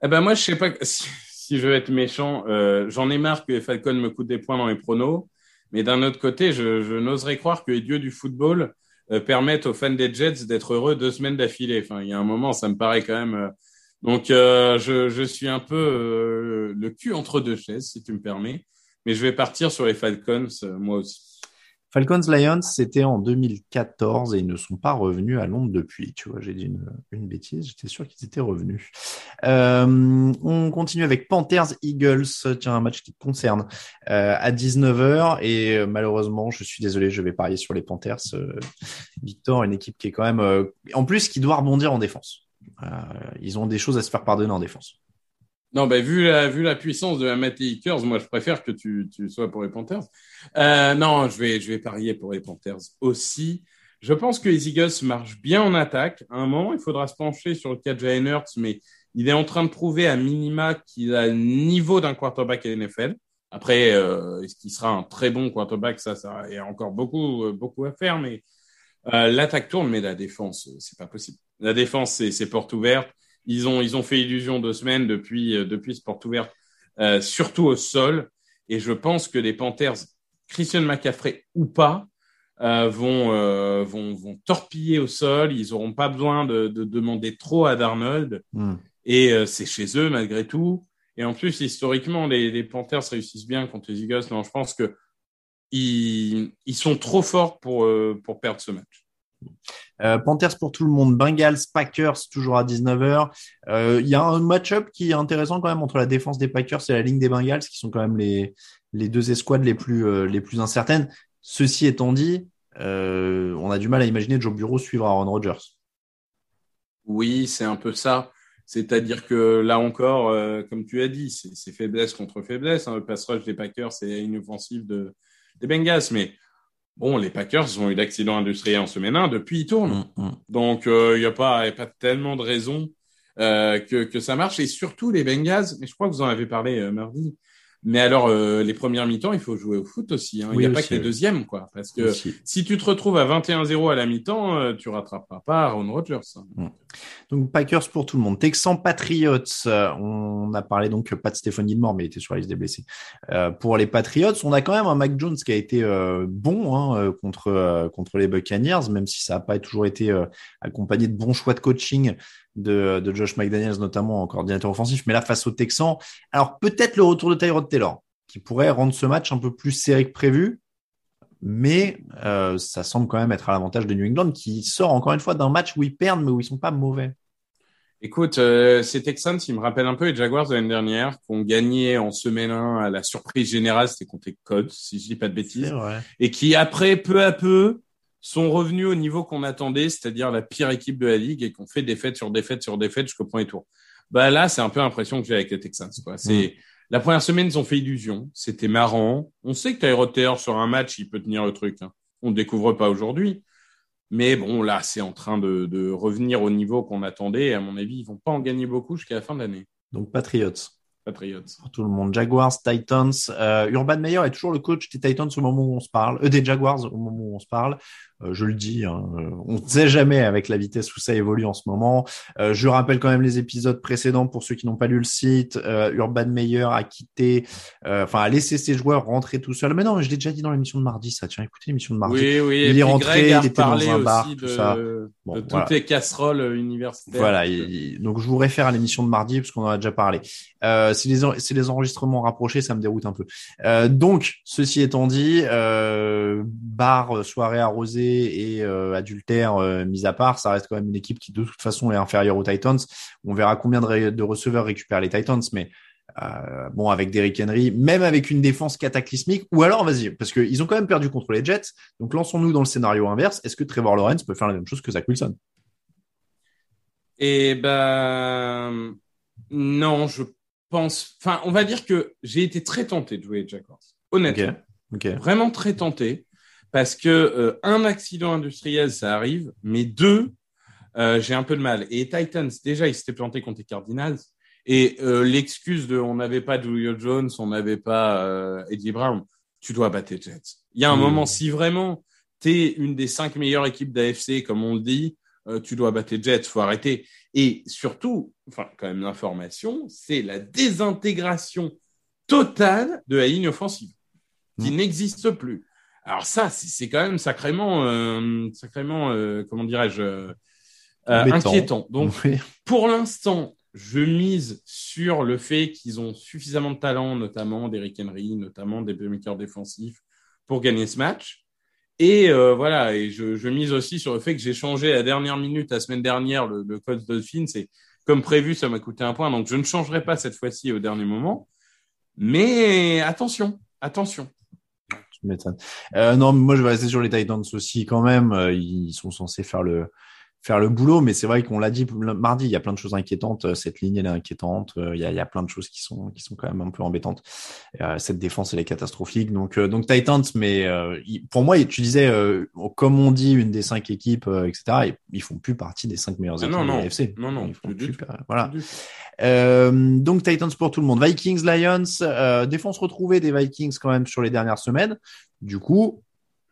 Eh ben moi, je sais pas si, si je veux être méchant. Euh, J'en ai marre que les Falcons me coûtent des points dans les pronos. Mais d'un autre côté, je, je n'oserais croire que les dieux du football euh, permettent aux fans des Jets d'être heureux deux semaines d'affilée. Enfin, il y a un moment, ça me paraît quand même. Euh... Donc, euh, je, je, suis un peu euh, le cul entre deux chaises, si tu me permets. Mais je vais partir sur les Falcons, euh, moi aussi. Falcons Lions, c'était en 2014 et ils ne sont pas revenus à Londres depuis. Tu vois, j'ai dit une, bêtise. J'étais sûr qu'ils étaient revenus. Euh, on continue avec Panthers Eagles. Tiens, un match qui te concerne euh, à 19h et euh, malheureusement, je suis désolé, je vais parier sur les Panthers. Victor, une équipe qui est quand même, en plus, qui doit rebondir en défense. ils ont des choses à se faire pardonner en défense. Non, ben vu la vu la puissance de la Matty Eakers, moi je préfère que tu, tu sois pour les Panthers. Euh, non, je vais je vais parier pour les Panthers aussi. Je pense que les Eagles marchent bien en attaque. À un moment, il faudra se pencher sur le cas de Jalen Hurts, mais il est en train de prouver à minima qu'il a le niveau d'un quarterback NFL. Après, euh, est-ce qu'il sera un très bon quarterback? Ça, ça il y a encore beaucoup, euh, beaucoup à faire. Mais euh, l'attaque tourne, mais la défense, c'est pas possible. La défense, c'est porte ouverte. Ils ont, ils ont fait illusion deux semaines depuis, depuis ce porte ouverte, surtout au sol. Et je pense que les Panthers, Christian McCaffrey ou pas, vont, vont, vont torpiller au sol. Ils n'auront pas besoin de, de, demander trop à Darnold. Hmm. Et c'est chez eux malgré tout. Et en plus, historiquement, les, les Panthers réussissent bien contre les Eagles. Non, je pense que ils, ils sont trop forts pour, euh, pour perdre ce match. Euh, Panthers pour tout le monde, Bengals, Packers toujours à 19h. Euh, il y a un match-up qui est intéressant quand même entre la défense des Packers et la ligne des Bengals, qui sont quand même les, les deux escouades les plus, euh, les plus incertaines. Ceci étant dit, on a du mal à imaginer Joe Bureau suivre Aaron Rodgers. Oui, c'est un peu ça. C'est-à-dire que là encore, comme tu as dit, c'est faiblesse contre faiblesse. Hein. Le pass rush des Packers, c'est une offensive de, des Bengals. Mais bon, les Packers ont eu d'accidents industriels en semaine 1, depuis ils tournent. Mm, mm. Donc, euh, il n'y a, pas, a pas tellement de raison euh, que, que ça marche. Et surtout, les Bengals, mais je crois que vous en avez parlé mardi, mais alors, euh, les premières mi-temps, il faut jouer au foot aussi. Hein. il n'y a pas que les deuxièmes, quoi. Parce que si tu te retrouves à 21-0 à la mi-temps, euh, tu rattraperas pas Aaron Rodgers. Hein. Donc, Packers pour tout le monde. Texans Patriots. Euh, on a parlé donc pas de Stéphane Gilmore, mais il était sur la liste des blessés. pour les Patriots, on a quand même un Mac Jones qui a été bon hein, contre contre les Buccaneers, même si ça n'a pas toujours été accompagné de bons choix de coaching de, de Josh McDaniels, notamment en coordinateur offensif. Mais là, face aux Texans, alors peut-être le retour de Tyrod Taylor, qui pourrait rendre ce match un peu plus serré que prévu. Mais euh, ça semble quand même être à l'avantage de New England, qui sort encore une fois d'un match où ils perdent, mais où ils sont pas mauvais. Écoute, euh, ces Texans, ils me rappellent un peu les Jaguars de l'année dernière, qui ont gagné en semaine 1 à la surprise générale, c'était contre les Codes, si je dis pas de bêtises, et qui après, peu à peu, sont revenus au niveau qu'on attendait, c'est-à-dire la pire équipe de la ligue et qu'on fait défaite sur défaite sur défaite jusqu'au premier tour. Bah là, c'est un peu l'impression que j'ai avec les Texans. Quoi. C'est mm. La première semaine, ils ont fait illusion. C'était marrant. On sait que Tyrod sur un match, il peut tenir le truc. Hein. On ne découvre pas aujourd'hui. Mais bon, là, c'est en train de, revenir au niveau qu'on attendait. À mon avis, ils vont pas en gagner beaucoup jusqu'à la fin de l'année. Donc Patriots. Patriots. Pour tout le monde. Jaguars, Titans. Euh, Urban Meyer est toujours le coach des Titans au moment où on se parle, euh, des Jaguars au moment où on se parle. Euh, je le dis, hein, euh, on ne sait jamais avec la vitesse où ça évolue en ce moment. Euh, je rappelle quand même les épisodes précédents pour ceux qui n'ont pas lu le site. Urban Meyer a quitté, enfin a laissé ses joueurs rentrer tout seuls. Mais non, je l'ai déjà dit dans l'émission de mardi, ça. Tiens, écoutez l'émission de mardi. Oui, oui. Il est rentré, il était dans un bar, tout ça. Bon, de toutes les casseroles universitaires. Voilà. donc je vous réfère à l'émission de mardi parce qu'on en a déjà parlé. Euh, c'est les, enregistrements rapprochés, ça me déroute un peu. Euh, donc, ceci étant dit, euh, bar, soirée arrosée et euh, adultère euh, mis à part, ça reste quand même une équipe qui de toute façon est inférieure aux Titans. On verra combien de, receveurs récupèrent les Titans, mais euh, bon, avec Derrick Henry, même avec une défense cataclysmique, ou alors, vas-y, parce qu'ils ont quand même perdu contre les Jets. Donc, lançons-nous dans le scénario inverse. Est-ce que Trevor Lawrence peut faire la même chose que Zach Wilson? Eh ben, non, je pense. Enfin, on va dire que j'ai été très tenté de jouer Jaguars. Honnêtement, vraiment très tenté parce que euh, un accident industriel, ça arrive, mais deux, euh, j'ai un peu de mal. Et Titans, déjà, ils s'étaient plantés contre les Cardinals. Et euh, l'excuse de on n'avait pas Julio Jones, on n'avait pas Eddie Brown, tu dois battre les Jets. Il y a un moment, si vraiment tu es une des cinq meilleures équipes d'AFC, comme on le dit, tu dois battre les Jets, faut arrêter. Et surtout, enfin, quand même, l'information, c'est la désintégration totale de la ligne offensive, qui mmh. n'existe plus. Alors ça, c'est quand même sacrément, euh, sacrément, euh, comment dirais-je, euh, inquiétant. Donc, pour l'instant, je mise sur le fait qu'ils ont suffisamment de talent, notamment d'Eric Henry, notamment des playmakers défensifs, pour gagner ce match. Et voilà, et je, mise aussi sur le fait que j'ai changé à dernière minute, la semaine dernière, le, le code Dolphin. C'est comme prévu, ça m'a coûté un point, donc je ne changerai pas cette fois-ci au dernier moment. Mais attention, attention. Euh, non, moi je vais rester sur les Titans aussi quand même. Euh, ils sont censés faire le faire le boulot. Mais c'est vrai qu'on l'a dit mardi, il y a plein de choses inquiétantes. Cette ligne, elle est inquiétante. Il y a, il y a plein de choses qui sont, qui sont quand même un peu embêtantes. cette défense, elle est catastrophique. Donc, donc Titans, mais pour moi, tu disais, comme on dit, une des cinq équipes, etc., ils, font plus partie des cinq meilleures ah équipes non, de l'AFC. Non, non, plus, plus, voilà. donc Titans pour tout le monde. Vikings, Lions, défense retrouvée des Vikings quand même sur les dernières semaines. Du coup,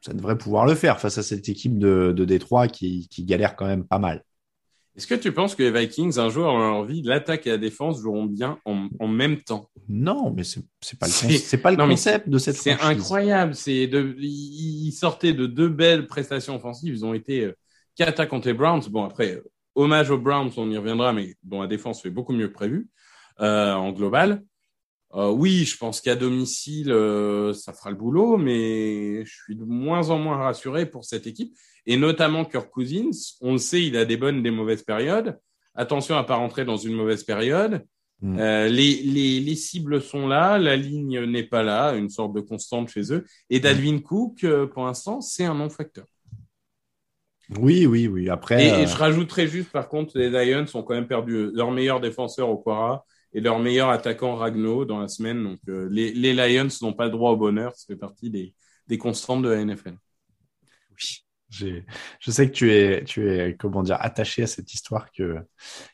ça devrait pouvoir le faire face à cette équipe de, de Détroit qui, qui galère quand même pas mal. Est-ce que tu penses que les Vikings, un jour dans leur vie, l'attaque et la défense joueront bien en, en même temps? Non, mais c'est pas le, c'est pas le concept de cette C'est incroyable. C'est de, ils sortaient de deux belles prestations offensives. Ils ont été quatre euh, contre les Browns. Bon, après, hommage aux Browns, on y reviendra, mais bon, la défense fait beaucoup mieux que prévu euh, en global. Euh, oui, je pense qu'à domicile, euh, ça fera le boulot, mais je suis de moins en moins rassuré pour cette équipe. Et notamment Kirk Cousins, on le sait, il a des bonnes, des mauvaises périodes. Attention à pas rentrer dans une mauvaise période. Mm. Euh, les, les, les, cibles sont là, la ligne n'est pas là, une sorte de constante chez eux. Et Dalvin Cook, pour l'instant, c'est un non-facteur. Oui, oui, oui. Après. Et, et, je rajouterais juste, par contre, les Lions ont quand même perdu leur meilleur défenseur au Quara et leur meilleur attaquant Ragno dans la semaine. Donc euh, les, les, Lions n'ont pas le droit au bonheur, ça fait partie des, des constantes de la NFL. Oui. Je sais que tu es, tu es, comment dire, attaché à cette histoire que,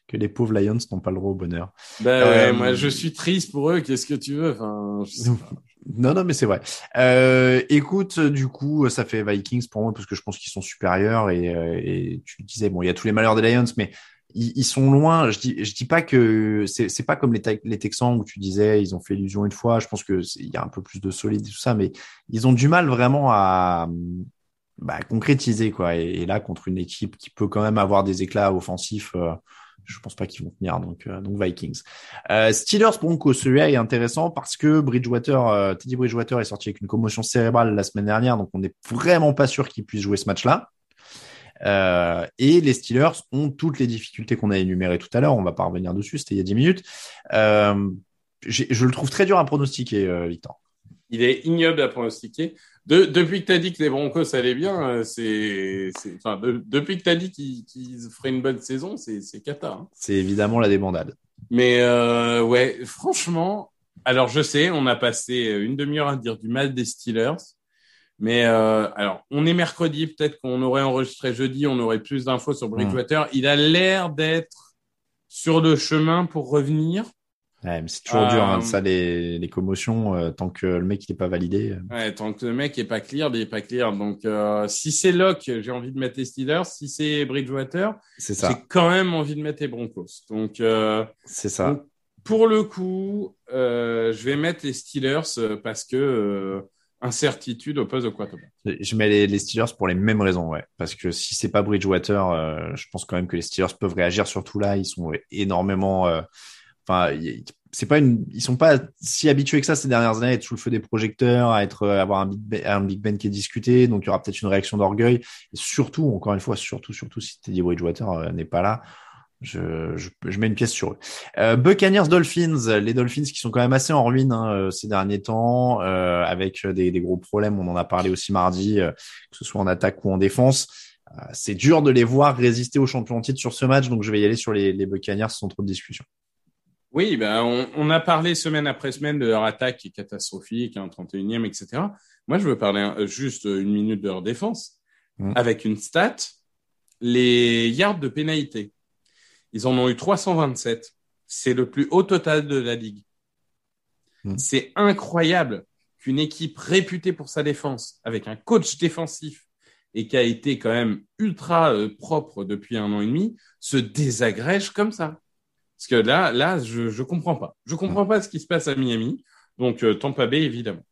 que les pauvres Lions n'ont pas le droit au bonheur. Ben ouais, euh, moi je suis triste pour eux. Qu'est-ce que tu veux? Enfin, Non, non, mais c'est vrai. Euh, écoute, du coup, ça fait Vikings pour moi parce que je pense qu'ils sont supérieurs et, et tu disais bon, il y a tous les malheurs des Lions, mais ils, sont loin. Je dis, je dis pas que c'est, pas comme les, les Texans où tu disais ils ont fait illusion une fois. Je pense que il y a un peu plus de solide et tout ça, mais ils ont du mal vraiment à bah, concrétiser quoi. Et, là contre une équipe qui peut quand même avoir des éclats offensifs, euh, je pense pas qu'ils vont tenir. Donc euh, donc Vikings, euh, Steelers Broncos celui-là est intéressant parce que Bridgewater, euh, Teddy Bridgewater est sorti avec une commotion cérébrale la semaine dernière, donc on n'est vraiment pas sûr qu'il puisse jouer ce match-là. Euh, et les Steelers ont toutes les difficultés qu'on a énumérées tout à l'heure. On va pas revenir dessus, c'était il y a 10 minutes. Euh, je le trouve très dur à pronostiquer, euh, Victor. Il est ignoble à pronostiquer. De, depuis que tu as dit que les Broncos allaient bien, c'est, enfin, depuis que tu as dit qu'ils feraient une bonne saison, c'est, c'est cata. Hein. C'est évidemment la débandade. Mais euh, ouais, franchement, alors je sais, on a passé une demi-heure à dire du mal des Steelers. Mais euh, alors, on est mercredi, peut-être qu'on aurait enregistré jeudi, on aurait plus d'infos sur Bridgewater. Il a l'air d'être sur le chemin pour revenir. Ouais, mais c'est toujours dur, hein, euh, ça, les, les commotions, euh, tant que le mec il est pas validé. Euh. Ouais, tant que le mec est pas clear, il est pas clear. Donc, si c'est Locke, j'ai envie de mettre les Steelers. Si c'est Bridgewater, c'est ça. J'ai quand même envie de mettre les Broncos. Donc, c'est ça. pour le coup, je vais mettre les Steelers parce que incertitude au poste de quarterback. Je mets les, Steelers pour les mêmes raisons, ouais. Parce que si c'est pas Bridgewater, euh, je pense quand même que les Steelers peuvent réagir surtout là. Ils sont énormément, euh, enfin, c'est pas une, ils sont pas si habitués que ça ces dernières années à être sous le feu des projecteurs, à être, euh, avoir un big, ben, un big Ben qui est discuté. Donc il y aura peut-être une réaction d'orgueil. Surtout, encore une fois, surtout, surtout si Teddy Bridgewater n'est pas là. Je, je, je, mets une pièce sur eux. Euh, Buccaneers Dolphins, les Dolphins qui sont quand même assez en ruine hein, euh, ces derniers temps, euh, avec des, des, gros problèmes. On en a parlé aussi mardi, euh, que ce soit en attaque ou en défense. Euh, c'est dur de les voir résister aux champions titre sur ce match, donc je vais y aller sur les, les Buccaneers sans trop de discussion. Oui, ben on, on, a parlé semaine après semaine de leur attaque qui est catastrophique, en 31e, etc. Moi, je veux parler juste une minute de leur défense mmh. avec une stat les yards de pénalité. Ils en ont eu 327. C'est le plus haut total de la ligue. Hmm. C'est incroyable qu'une équipe réputée pour sa défense, avec un coach défensif et qui a été quand même ultra euh, propre depuis un an et demi, se désagrège comme ça. Parce que là, là, je, je comprends pas. Je comprends pas ce qui se passe à Miami. Donc, euh, Tampa Bay, évidemment.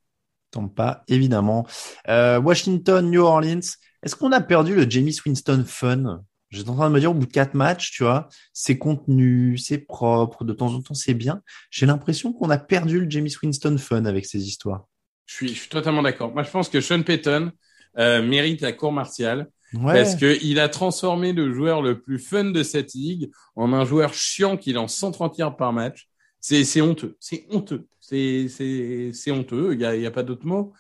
Tampa, évidemment. Euh, Washington, New Orleans. Est-ce qu'on a perdu le Jamie Winston fun? J'étais en train de me dire au bout de quatre matchs, tu vois, c'est contenu, c'est propre, de temps en temps c'est bien. J'ai l'impression qu'on a perdu le James Winston fun avec ces histoires. Je suis, je suis totalement d'accord. Moi, je pense que Sean Payton euh, mérite la cour martiale parce que il a transformé le joueur le plus fun de cette ligue en un joueur chiant qui lance 130 yards par match. C'est, honteux, c'est honteux, c'est, honteux. Il y a, y a pas d'autre mot.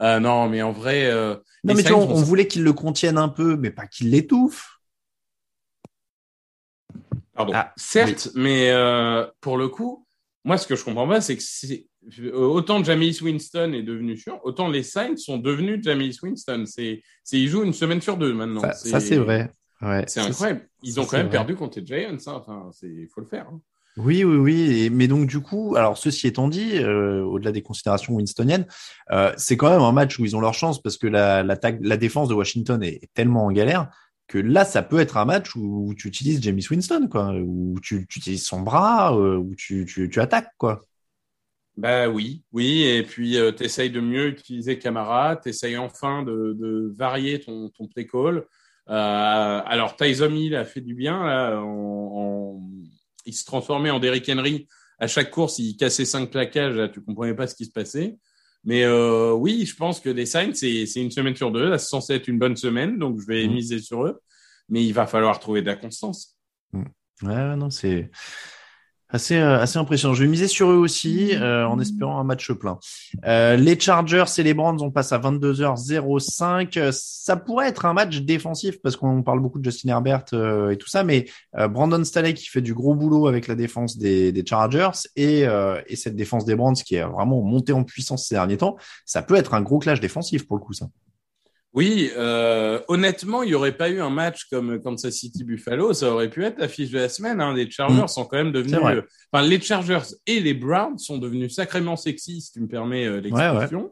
Euh, non, mais en vrai. Euh, non, mais tu vois, on, on voulait qu'il le contienne un peu, mais pas qu'il l'étouffe. Pardon. Ah, Certes, mais euh, pour le coup, moi, ce que je comprends pas, c'est que c'est euh, autant Jameis Winston est devenu sûr, autant les Saints sont devenus Jameis Winston. C'est, c'est ils jouent une semaine sur deux maintenant. Ça, ça, c'est vrai. Ouais. C'est incroyable. Ils ont quand même vrai. perdu contre les Giants. Hein. Enfin, c'est, faut le faire. hein. Oui, oui, oui. Et- mais donc du coup, alors ceci étant dit, euh, au-delà des considérations winstoniennes, euh, c'est quand même un match où ils ont leur chance parce que la, la défense de Washington est, est tellement en galère que là, ça peut être un match où tu utilises James Winston, quoi, où tu, tu utilises son bras, euh, où tu, tu, tu attaques, quoi. Bah oui, oui. Et puis, tu t'essayes de mieux utiliser Camara. T'essayes enfin de, varier ton, ton play call. Euh, alors, Tyson Hill a fait du bien. Il se transformait en Derrick Henry. À chaque course, il cassait cinq plaquages. Là, tu comprenais pas ce qui se passait. Mais euh, oui, je pense que les Saints, c'est une semaine sur deux. Là, c'est censé être une bonne semaine, donc je vais Mhm. miser sur eux. Mais il va falloir trouver de la constance. Ouais, ouais, non, c'est assez, euh, assez impressionnant. Je vais miser sur eux aussi, euh, en espérant un match plein. Euh, les Chargers et les Browns, on passe à 22h05. Euh, Ça pourrait être un match défensif parce qu'on parle beaucoup de Justin Herbert euh, et tout ça, mais Brandon Staley qui fait du gros boulot avec la défense des, des Chargers et, et cette défense des Browns qui est vraiment montée en puissance ces derniers temps, ça peut être un gros clash défensif pour le coup, ça. Oui, euh, honnêtement, il n'y aurait pas eu un match comme Kansas City Buffalo, ça aurait pu être la fiche de la semaine. Hein. Les Chargers Mm. sont quand même devenus, euh, enfin les Chargers et les Browns sont devenus sacrément sexy, si tu me permets euh, l'expression.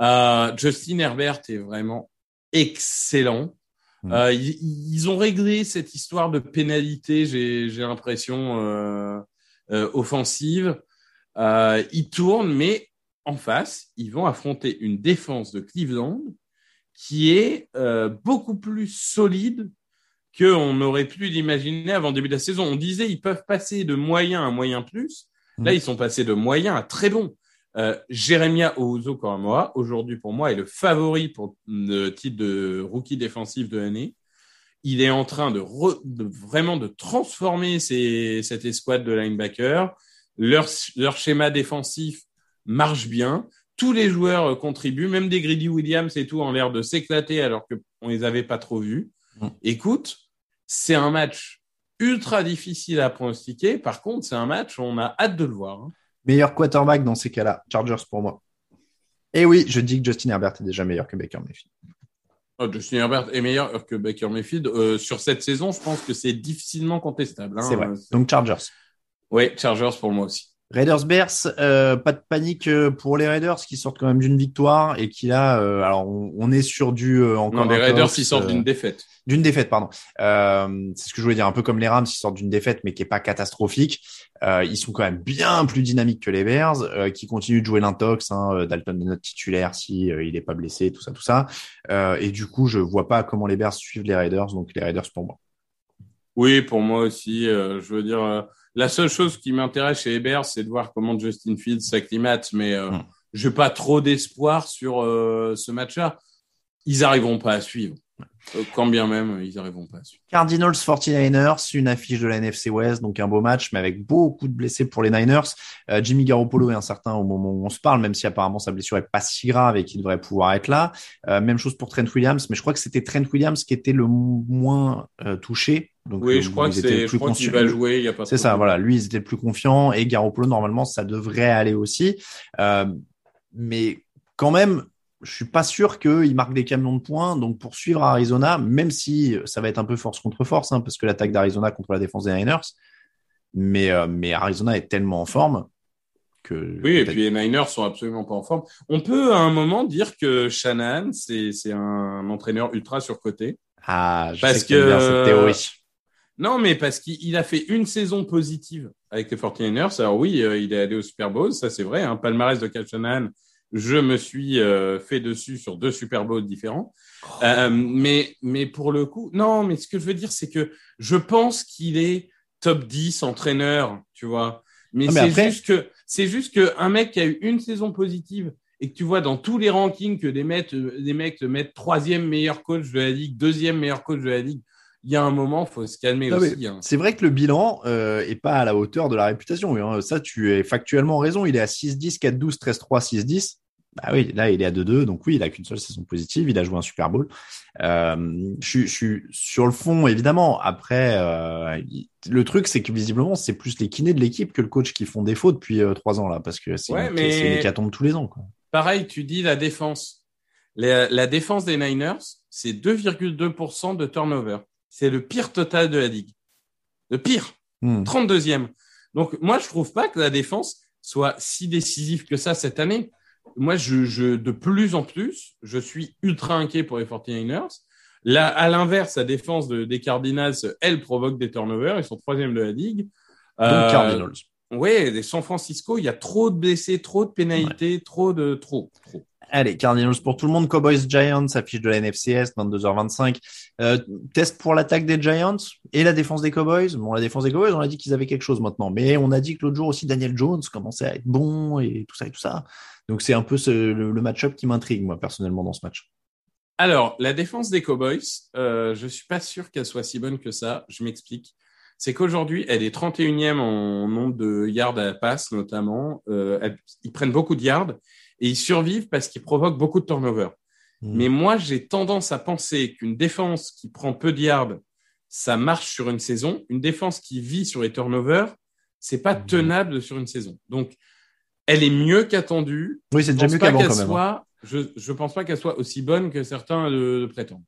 Euh, Justin Herbert est vraiment excellent. Mm. Euh, ils, ils ont réglé cette histoire de pénalité, j'ai j'ai l'impression euh, euh, offensive. Euh, ils tournent, mais en face, ils vont affronter une défense de Cleveland qui est euh, beaucoup plus solide qu'on aurait pu l'imaginer avant le début de la saison. On disait ils peuvent passer de moyen à moyen plus. Là, Mhm. ils sont passés de moyen à très bon. Euh, Jeremiah Ouzo Koramoa, aujourd'hui pour moi, est le favori pour le titre de rookie défensif de l'année. Il est en train de, re- de vraiment de transformer cette escouade de linebackers. Leur, leur schéma défensif marche bien. Tous les joueurs euh, contribuent, même des Greedy Williams et tout, en l'air de s'éclater alors qu'on les avait pas trop vus. Mm. Écoute, c'est un match ultra difficile à pronostiquer. Par contre, c'est un match où on a hâte de le voir. hein. Meilleur quarterback dans ces cas-là, Chargers pour moi. Et oui, je dis que Justin Herbert est déjà meilleur que Baker Mayfield. Oh, Justin Herbert est meilleur que Baker Mayfield. Euh, sur cette saison, je pense que c'est difficilement contestable. hein. C'est vrai. Euh, Donc Chargers. Oui, Chargers pour moi aussi. Raiders Bears, euh, pas de panique euh, pour les Raiders qui sortent quand même d'une victoire et qui là, euh, alors on, on est sur du euh, encore Non, les Raiders, ils sortent euh, d'une défaite. d'une défaite, pardon. Euh, c'est ce que je voulais dire, un peu comme les Rams, ils sortent d'une défaite mais qui est pas catastrophique. Euh, ils sont quand même bien plus dynamiques que les Bears, euh, qui continuent de jouer l'intox. Hein, euh, Dalton est notre titulaire si euh, il est pas blessé, tout ça, tout ça. Euh, et du coup, je vois pas comment les Bears suivent les Raiders, donc les Raiders pour moi. Oui, pour moi aussi. euh, je veux dire, euh, la seule chose qui m'intéresse chez Bears, c'est de voir comment Justin Fields s'acclimate. Mais euh, Mm. j'ai pas trop d'espoir sur euh, ce match-là. Ils arriveront pas à suivre. Euh, quand bien même, ils arriveront pas à suivre. Cardinals 49ers, une affiche de la NFC West, donc un beau match, mais avec beaucoup de blessés pour les Niners. Euh, Jimmy Garoppolo est incertain au moment où on se parle, même si apparemment sa blessure est pas si grave et qu'il devrait pouvoir être là. Euh, même chose pour Trent Williams, mais je crois que c'était Trent Williams qui était le moins euh, touché. Donc, Oui, euh, je crois que c'est, je crois qu'il va jouer. Il y a pas C'est ça, voilà. Lui, ils étaient plus confiants et Garoppolo, normalement, ça devrait aller aussi. Euh, mais quand même, je suis pas sûr qu'il marque des camions de points. Donc, pour suivre Arizona, même si ça va être un peu force contre force, hein, parce que l'attaque d'Arizona contre la défense des Niners, mais, euh, mais Arizona est tellement en forme que. Oui, et puis les Niners sont absolument pas en forme. On peut à un moment dire que Shanahan, c'est, un entraîneur ultra surcoté. Ah, je Parce sais que, que- cette théorie. Non, mais parce qu'il il a fait une saison positive avec les 49ers. Alors oui, euh, il est allé au Super Bowl, ça c'est vrai. Un palmarès de Shanahan, je me suis euh, fait dessus sur deux Super Bowls différents. Euh, mais, mais pour le coup, non, mais ce que je veux dire, c'est que je pense qu'il est top 10 entraîneur, tu vois. Mais, Ah, mais c'est après- juste que c'est juste que un mec qui a eu une saison positive et que tu vois dans tous les rankings que des mecs, des mecs te mettent troisième meilleur coach de la ligue, deuxième meilleur coach de la ligue, il y a un moment, faut se calmer Non, aussi. hein. C'est vrai que le bilan euh, est pas à la hauteur de la réputation. hein. Ça, tu es factuellement raison. Il est à 6-10, 4-12, 13-3, 6-10. Bah oui, là il est à 2-2, donc oui, il a qu'une seule saison positive, il a joué un Super Bowl. Euh, je, je, suis sur le fond, évidemment. Après, euh, le truc, c'est que visiblement, c'est plus les kinés de l'équipe que le coach qui font défaut depuis euh, trois ans là, parce que c'est Ouais, une, mais- une hécatombe tous les ans. Quoi. Pareil, tu dis la défense. La, la défense des Niners, c'est 2,2% de turnover. C'est le pire total de la ligue. Le pire. Hmm. 32e. Donc, moi, je trouve pas que la défense soit si décisive que ça cette année. Moi, je, je, de plus en plus, je suis ultra inquiet pour les 49ers. Là, à l'inverse, la défense de- des Cardinals, elle provoque des turnovers. Ils sont troisième de la ligue. Donc Euh, Cardinals. Ouais, des San Francisco, il y a trop de blessés, trop de pénalités, trop de, trop, trop. Allez, Cardinals pour tout le monde, Cowboys Giants, affiche de la NFCS, 22h25. Euh, test pour l'attaque des Giants et la défense des Cowboys. Bon, la défense des Cowboys, on a dit qu'ils avaient quelque chose maintenant, mais on a dit que l'autre jour aussi Daniel Jones commençait à être bon et tout ça et tout ça. Donc c'est un peu le, le match-up qui m'intrigue moi personnellement dans ce match. Alors, la défense des Cowboys, euh, je suis pas sûr qu'elle soit si bonne que ça. Je m'explique. C'est qu'aujourd'hui, elle est 31e en nombre de yards à la passe, notamment. Euh, ils prennent beaucoup de yards et ils survivent parce qu'ils provoquent beaucoup de turnovers. Hmm. Mais moi, j'ai tendance à penser qu'une défense qui prend peu de yards, ça marche sur une saison. Une défense qui vit sur les turnovers, c'est pas Hmm. tenable sur une saison. Donc, elle est mieux qu'attendue. Oui, c'est déjà mieux qu'avant qu'elle quand même. hein. soit- je je pense pas qu'elle soit aussi bonne que certains le, le prétendent.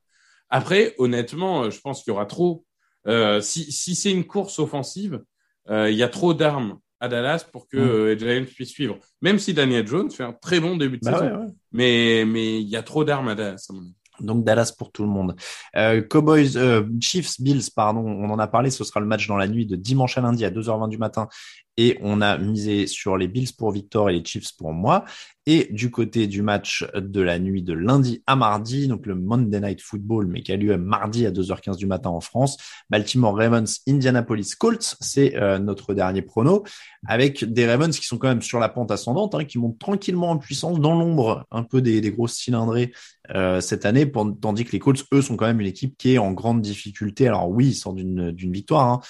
Après, honnêtement, euh, je pense qu'il y aura trop. Euh, si si c'est une course offensive, euh, il y a trop d'armes à Dallas pour que Mm. euh, Giants puissent suivre. Même si Daniel Jones fait un très bon début de Bah saison, ouais, ouais. mais mais il y a trop d'armes à Dallas. à mon avis. Donc Dallas pour tout le monde. Euh, Cowboys, euh, Chiefs, Bills, pardon, on en a parlé, ce sera le match dans la nuit de dimanche à lundi à 2h20 du matin. Et on a misé sur les Bills pour Victor et les Chiefs pour moi. Et du côté du match de la nuit de lundi à mardi, donc le Monday Night Football, mais qui a lieu mardi à 2h15 du matin en France, Baltimore Ravens, Indianapolis Colts, c'est euh, notre dernier prono, avec des Ravens qui sont quand même sur la pente ascendante, hein, qui montent tranquillement en puissance dans l'ombre un peu des, des grosses cylindrées euh, cette année, tandis que les Colts, eux, sont quand même une équipe qui est en grande difficulté. Alors oui, ils sortent d'une d'une victoire, hein,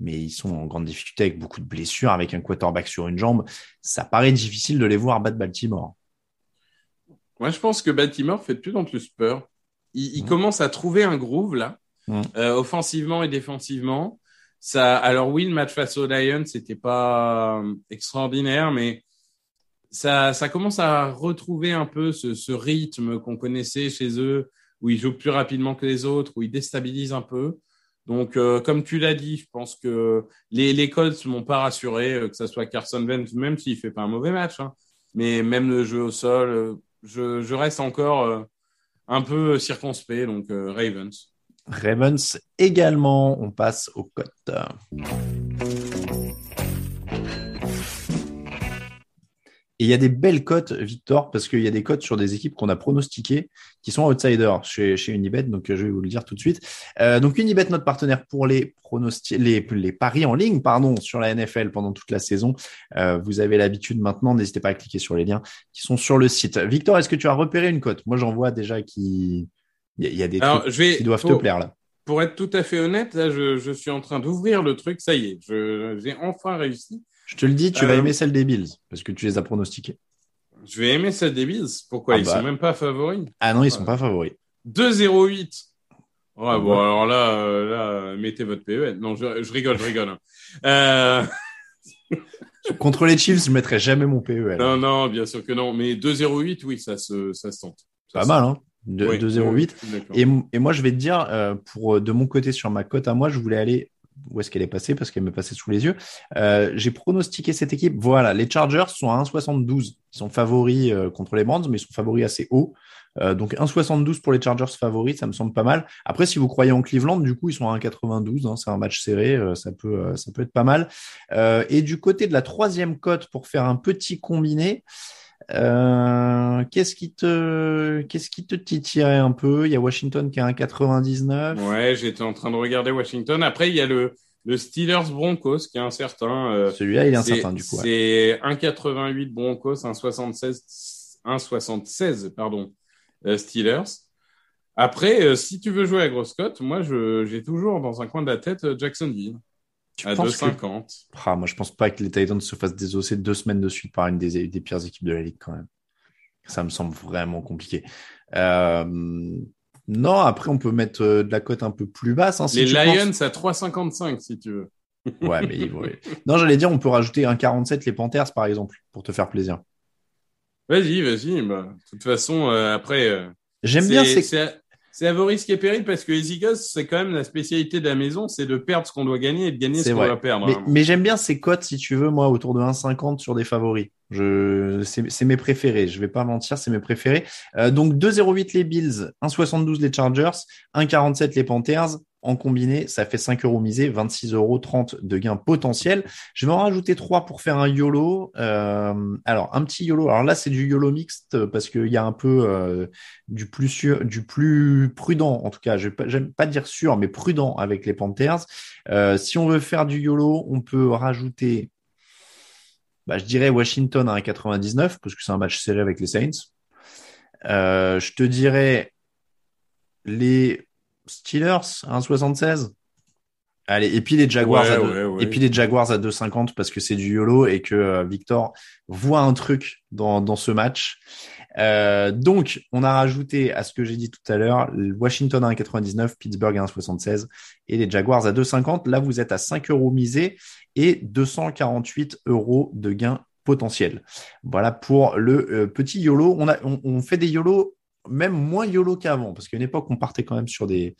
mais ils sont en grande difficulté avec beaucoup de blessures, avec un quarterback sur une jambe. Ça paraît difficile de les voir battre Baltimore. Moi, je pense que Baltimore fait de plus en plus peur. Il, il Mhm. commence à trouver un groove là, Mhm. euh, offensivement et défensivement. Ça, alors oui, le match face aux Lions, c'était pas euh, extraordinaire, mais ça, ça commence à retrouver un peu ce, ce rythme qu'on connaissait chez eux, où ils jouent plus rapidement que les autres, où ils déstabilisent un peu. Donc, euh, comme tu l'as dit, je pense que les, les Colts m'ont pas rassuré, euh, que ça soit Carson Wentz, même s'il fait pas un mauvais match, hein, mais même le jeu au sol, euh, je, reste encore un peu circonspect, donc Ravens. Ravens également, on passe aux cotes. Et il y a des belles cotes, Victor, parce qu'il y a des cotes sur des équipes qu'on a pronostiquées qui sont outsiders chez, chez Unibet. Donc, euh, je vais vous le dire tout de suite. Euh, donc, Unibet, notre partenaire pour les, pronosti- les, les paris en ligne pardon, sur la NFL pendant toute la saison. Euh, vous avez l'habitude maintenant. N'hésitez pas à cliquer sur les liens qui sont sur le site. Victor, est-ce que tu as repéré une cote? Moi, j'en vois déjà qui. Il y, a- il y a des Alors, trucs je vais- qui doivent te plaire là. Pour être tout à fait honnête, là, je, je suis en train d'ouvrir le truc. Ça y est, je- j'ai enfin réussi. Je te le dis, tu vas Euh, aimer celle des Bills parce que tu les as pronostiquées. Je vais aimer celle des Bills. Pourquoi? Ah Ils bah. sont même pas favoris. Ah non, ils sont pas favoris. 2-0-8. Ouais, bon, alors là, euh, là, mettez votre PEL. Non, je, je rigole, je rigole. hein. Euh, Contre les Chiefs, je mettrais jamais mon PEL. non, non, bien sûr que non. Mais 2-0-8, oui, ça se, ça se tente. Ça Pas se mal, hein de, Oui, 2-0-8. oui, je suis d'accord. Et, moi, je vais te dire, euh, pour de mon côté, sur ma cote à moi, je voulais aller. Où est-ce qu'elle est passée Parce qu'elle me passait sous les yeux. Euh, J'ai pronostiqué cette équipe. Voilà, les Chargers sont à 1,72. Ils sont favoris euh, contre les Brands, mais ils sont favoris assez haut. Euh, donc 1,72 pour les Chargers favoris, ça me semble pas mal. Après, si vous croyez en Cleveland, du coup, ils sont à 1,92. Hein, c'est un match serré, euh, ça peut, ça peut être pas mal. Et du côté de la troisième cote, pour faire un petit combiné, euh, qu'est-ce qui te, qu'est-ce qui te titillerait un peu? Il y a Washington qui a un 99. Ouais, j'étais en train de regarder Washington. Après, il y a le, le Steelers Broncos qui est incertain. euh, Celui-là, il est incertain du coup. ouais. C'est 1,88 Broncos, 1,76, 1,76 pardon, euh, Steelers. Après, euh, si tu veux jouer à grosse cote, moi, je, j'ai toujours dans un coin de la tête Jacksonville Tu à penses que- 2,50. Ah, moi, je pense pas que les Titans se fassent désosser deux semaines de suite par une des, des pires équipes de la ligue quand même. Ça me semble vraiment compliqué. Euh, non, après, on peut mettre euh, de la cote un peu plus basse. Hein, si Les tu Lions penses- à 3,55 si tu veux. Ouais, mais ils vont- Non, j'allais dire, on peut rajouter un 47 les Panthers, par exemple, pour te faire plaisir. Vas-y, vas-y. Bah, de toute façon, euh, après. euh, J'aime bien ces- C'est c'est à vos risques et périls parce que les Eagles, c'est quand même la spécialité de la maison, c'est de perdre ce qu'on doit gagner et de gagner ce qu'on doit perdre. Mais, hein. mais j'aime bien ces cotes, si tu veux, moi, autour de 1,50 sur des favoris. Je, c'est, c'est mes préférés. Je vais pas mentir, c'est mes préférés. Euh, donc 2,08 les Bills, 1,72 les Chargers, 1,47 les Panthers. En combiné, ça fait 5 euros misés, 26,30 euros de gains potentiels. Je vais en rajouter 3 pour faire un YOLO. Euh, alors, un petit YOLO. Alors là, c'est du YOLO mixte parce qu'il y a un peu euh, du plus sûr, du plus prudent, en tout cas. Je vais pas- dire sûr, mais prudent avec les Panthers. Euh, si on veut faire du YOLO, on peut rajouter, bah, je dirais Washington à 1,99 parce que c'est un match serré avec les Saints. Je te dirais les Steelers à 1,76. Allez, et puis les Jaguars Ouais, à deux- ouais, ouais. et puis les Jaguars à 2,50 parce que c'est du YOLO et que euh, Victor voit un truc dans, dans ce match. Euh, donc, on a rajouté à ce que j'ai dit tout à l'heure, Washington à 1,99, Pittsburgh à 1,76 et les Jaguars à 2,50. Là, vous êtes à 5 euros misés et 248 euros de gains potentiels. Voilà pour le euh, petit YOLO. On, a, on, on fait des YOLO même moins YOLO qu'avant, parce qu'à une époque, on partait quand même sur des,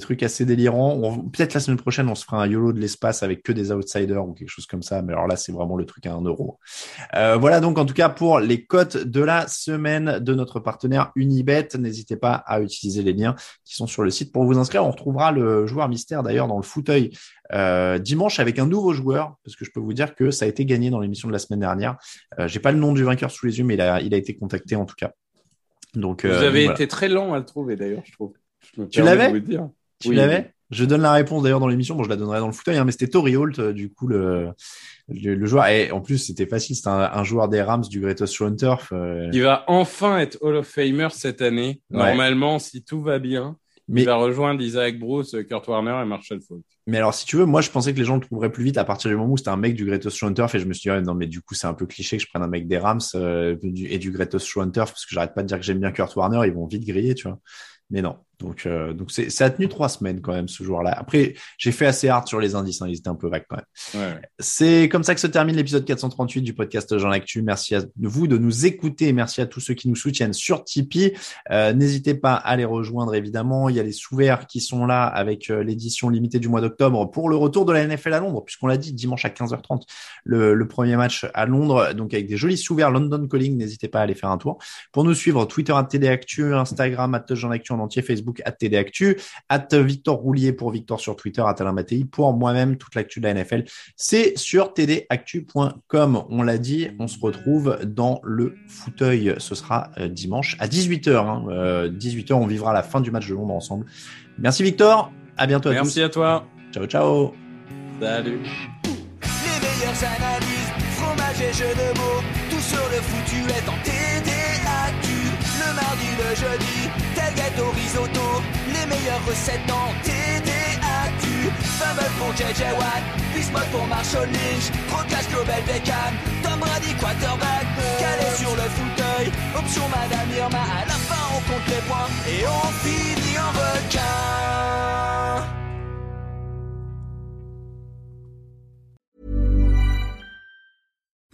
trucs assez délirants. Peut-être la semaine prochaine, on se fera un YOLO de l'espace avec que des outsiders ou quelque chose comme ça. Mais alors là, c'est vraiment le truc à un euro. Euh, voilà donc en tout cas pour les cotes de la semaine de notre partenaire Unibet. N'hésitez pas à utiliser les liens qui sont sur le site pour vous inscrire. On retrouvera le joueur mystère d'ailleurs dans le fauteuil euh, dimanche avec un nouveau joueur parce que je peux vous dire que ça a été gagné dans l'émission de la semaine dernière. Euh, J'ai pas le nom du vainqueur sous les yeux, mais il a été contacté en tout cas. Donc Vous euh, avez voilà. été très lent à le trouver d'ailleurs, je trouve. Je Tu l'avais. Tu Oui. l'avais? Je donne la réponse d'ailleurs dans l'émission. Bon, je la donnerai dans le fauteuil, hein, mais c'était Tori Holt, euh, du coup, le, le, le joueur. Et en plus, c'était facile. C'était un, un joueur des Rams du Greatest Show on Turf. euh, Il va enfin être Hall of Famer cette année. Ouais. Normalement, si tout va bien, Mais- il va rejoindre Isaac Bruce, Kurt Warner et Marshall Falk. Mais alors, si tu veux, moi, je pensais que les gens le trouveraient plus vite à partir du moment où c'était un mec du Greatest Show on Turf. Et je me suis dit, ouais, non, mais du coup, c'est un peu cliché que je prenne un mec des Rams euh, et du Greatest Show on Turf parce que j'arrête pas de dire que j'aime bien Kurt Warner. Ils vont vite griller, tu vois. Mais non. Donc, euh, donc c'est, ça a tenu trois semaines quand même, ce joueur-là. Après, j'ai fait assez hard sur les indices. Hein, ils étaient un peu vagues quand même. Ouais. C'est comme ça que se termine l'épisode 438 du podcast Jean Actu. Merci à vous de nous écouter. Merci à tous ceux qui nous soutiennent sur Tipeee. Euh, N'hésitez pas à les rejoindre, évidemment. Il y a les sous-verts qui sont là avec euh, l'édition limitée du mois d'octobre pour le retour de la NFL à Londres, puisqu'on l'a dit, dimanche à 15h30, le, le premier match à Londres. Donc, avec des jolis sous-verts London Calling. N'hésitez pas à aller faire un tour. Pour nous suivre, Twitter à TD Actu, Instagram à Jean Actu en entier, Facebook à TD Actu, à Victor Roulier pour Victor sur Twitter, à Alain Mattei pour moi-même, toute l'actu de la NFL. C'est sur tdactu.com. On l'a dit, on se retrouve dans le fauteuil. Ce sera euh, dimanche à 18h. Hein. Euh, 18h, on vivra la fin du match de Londres ensemble. Merci Victor. À bientôt à tous. Merci à toi. Ciao, ciao. Salut. Les meilleures analyses, fromage et jeux de mots, tout sur le foutu est en TDAQ. Le mardi, le jeudi, risotto, les meilleures recettes en TDAQ. Fumble pour JJ Watt, Bismuth pour Marshall Lynch, Trocage Global Beckham, Tom Brady quarterback, calé sur le fauteuil, option Madame Irma, à la fin on compte les points et on finit en requin.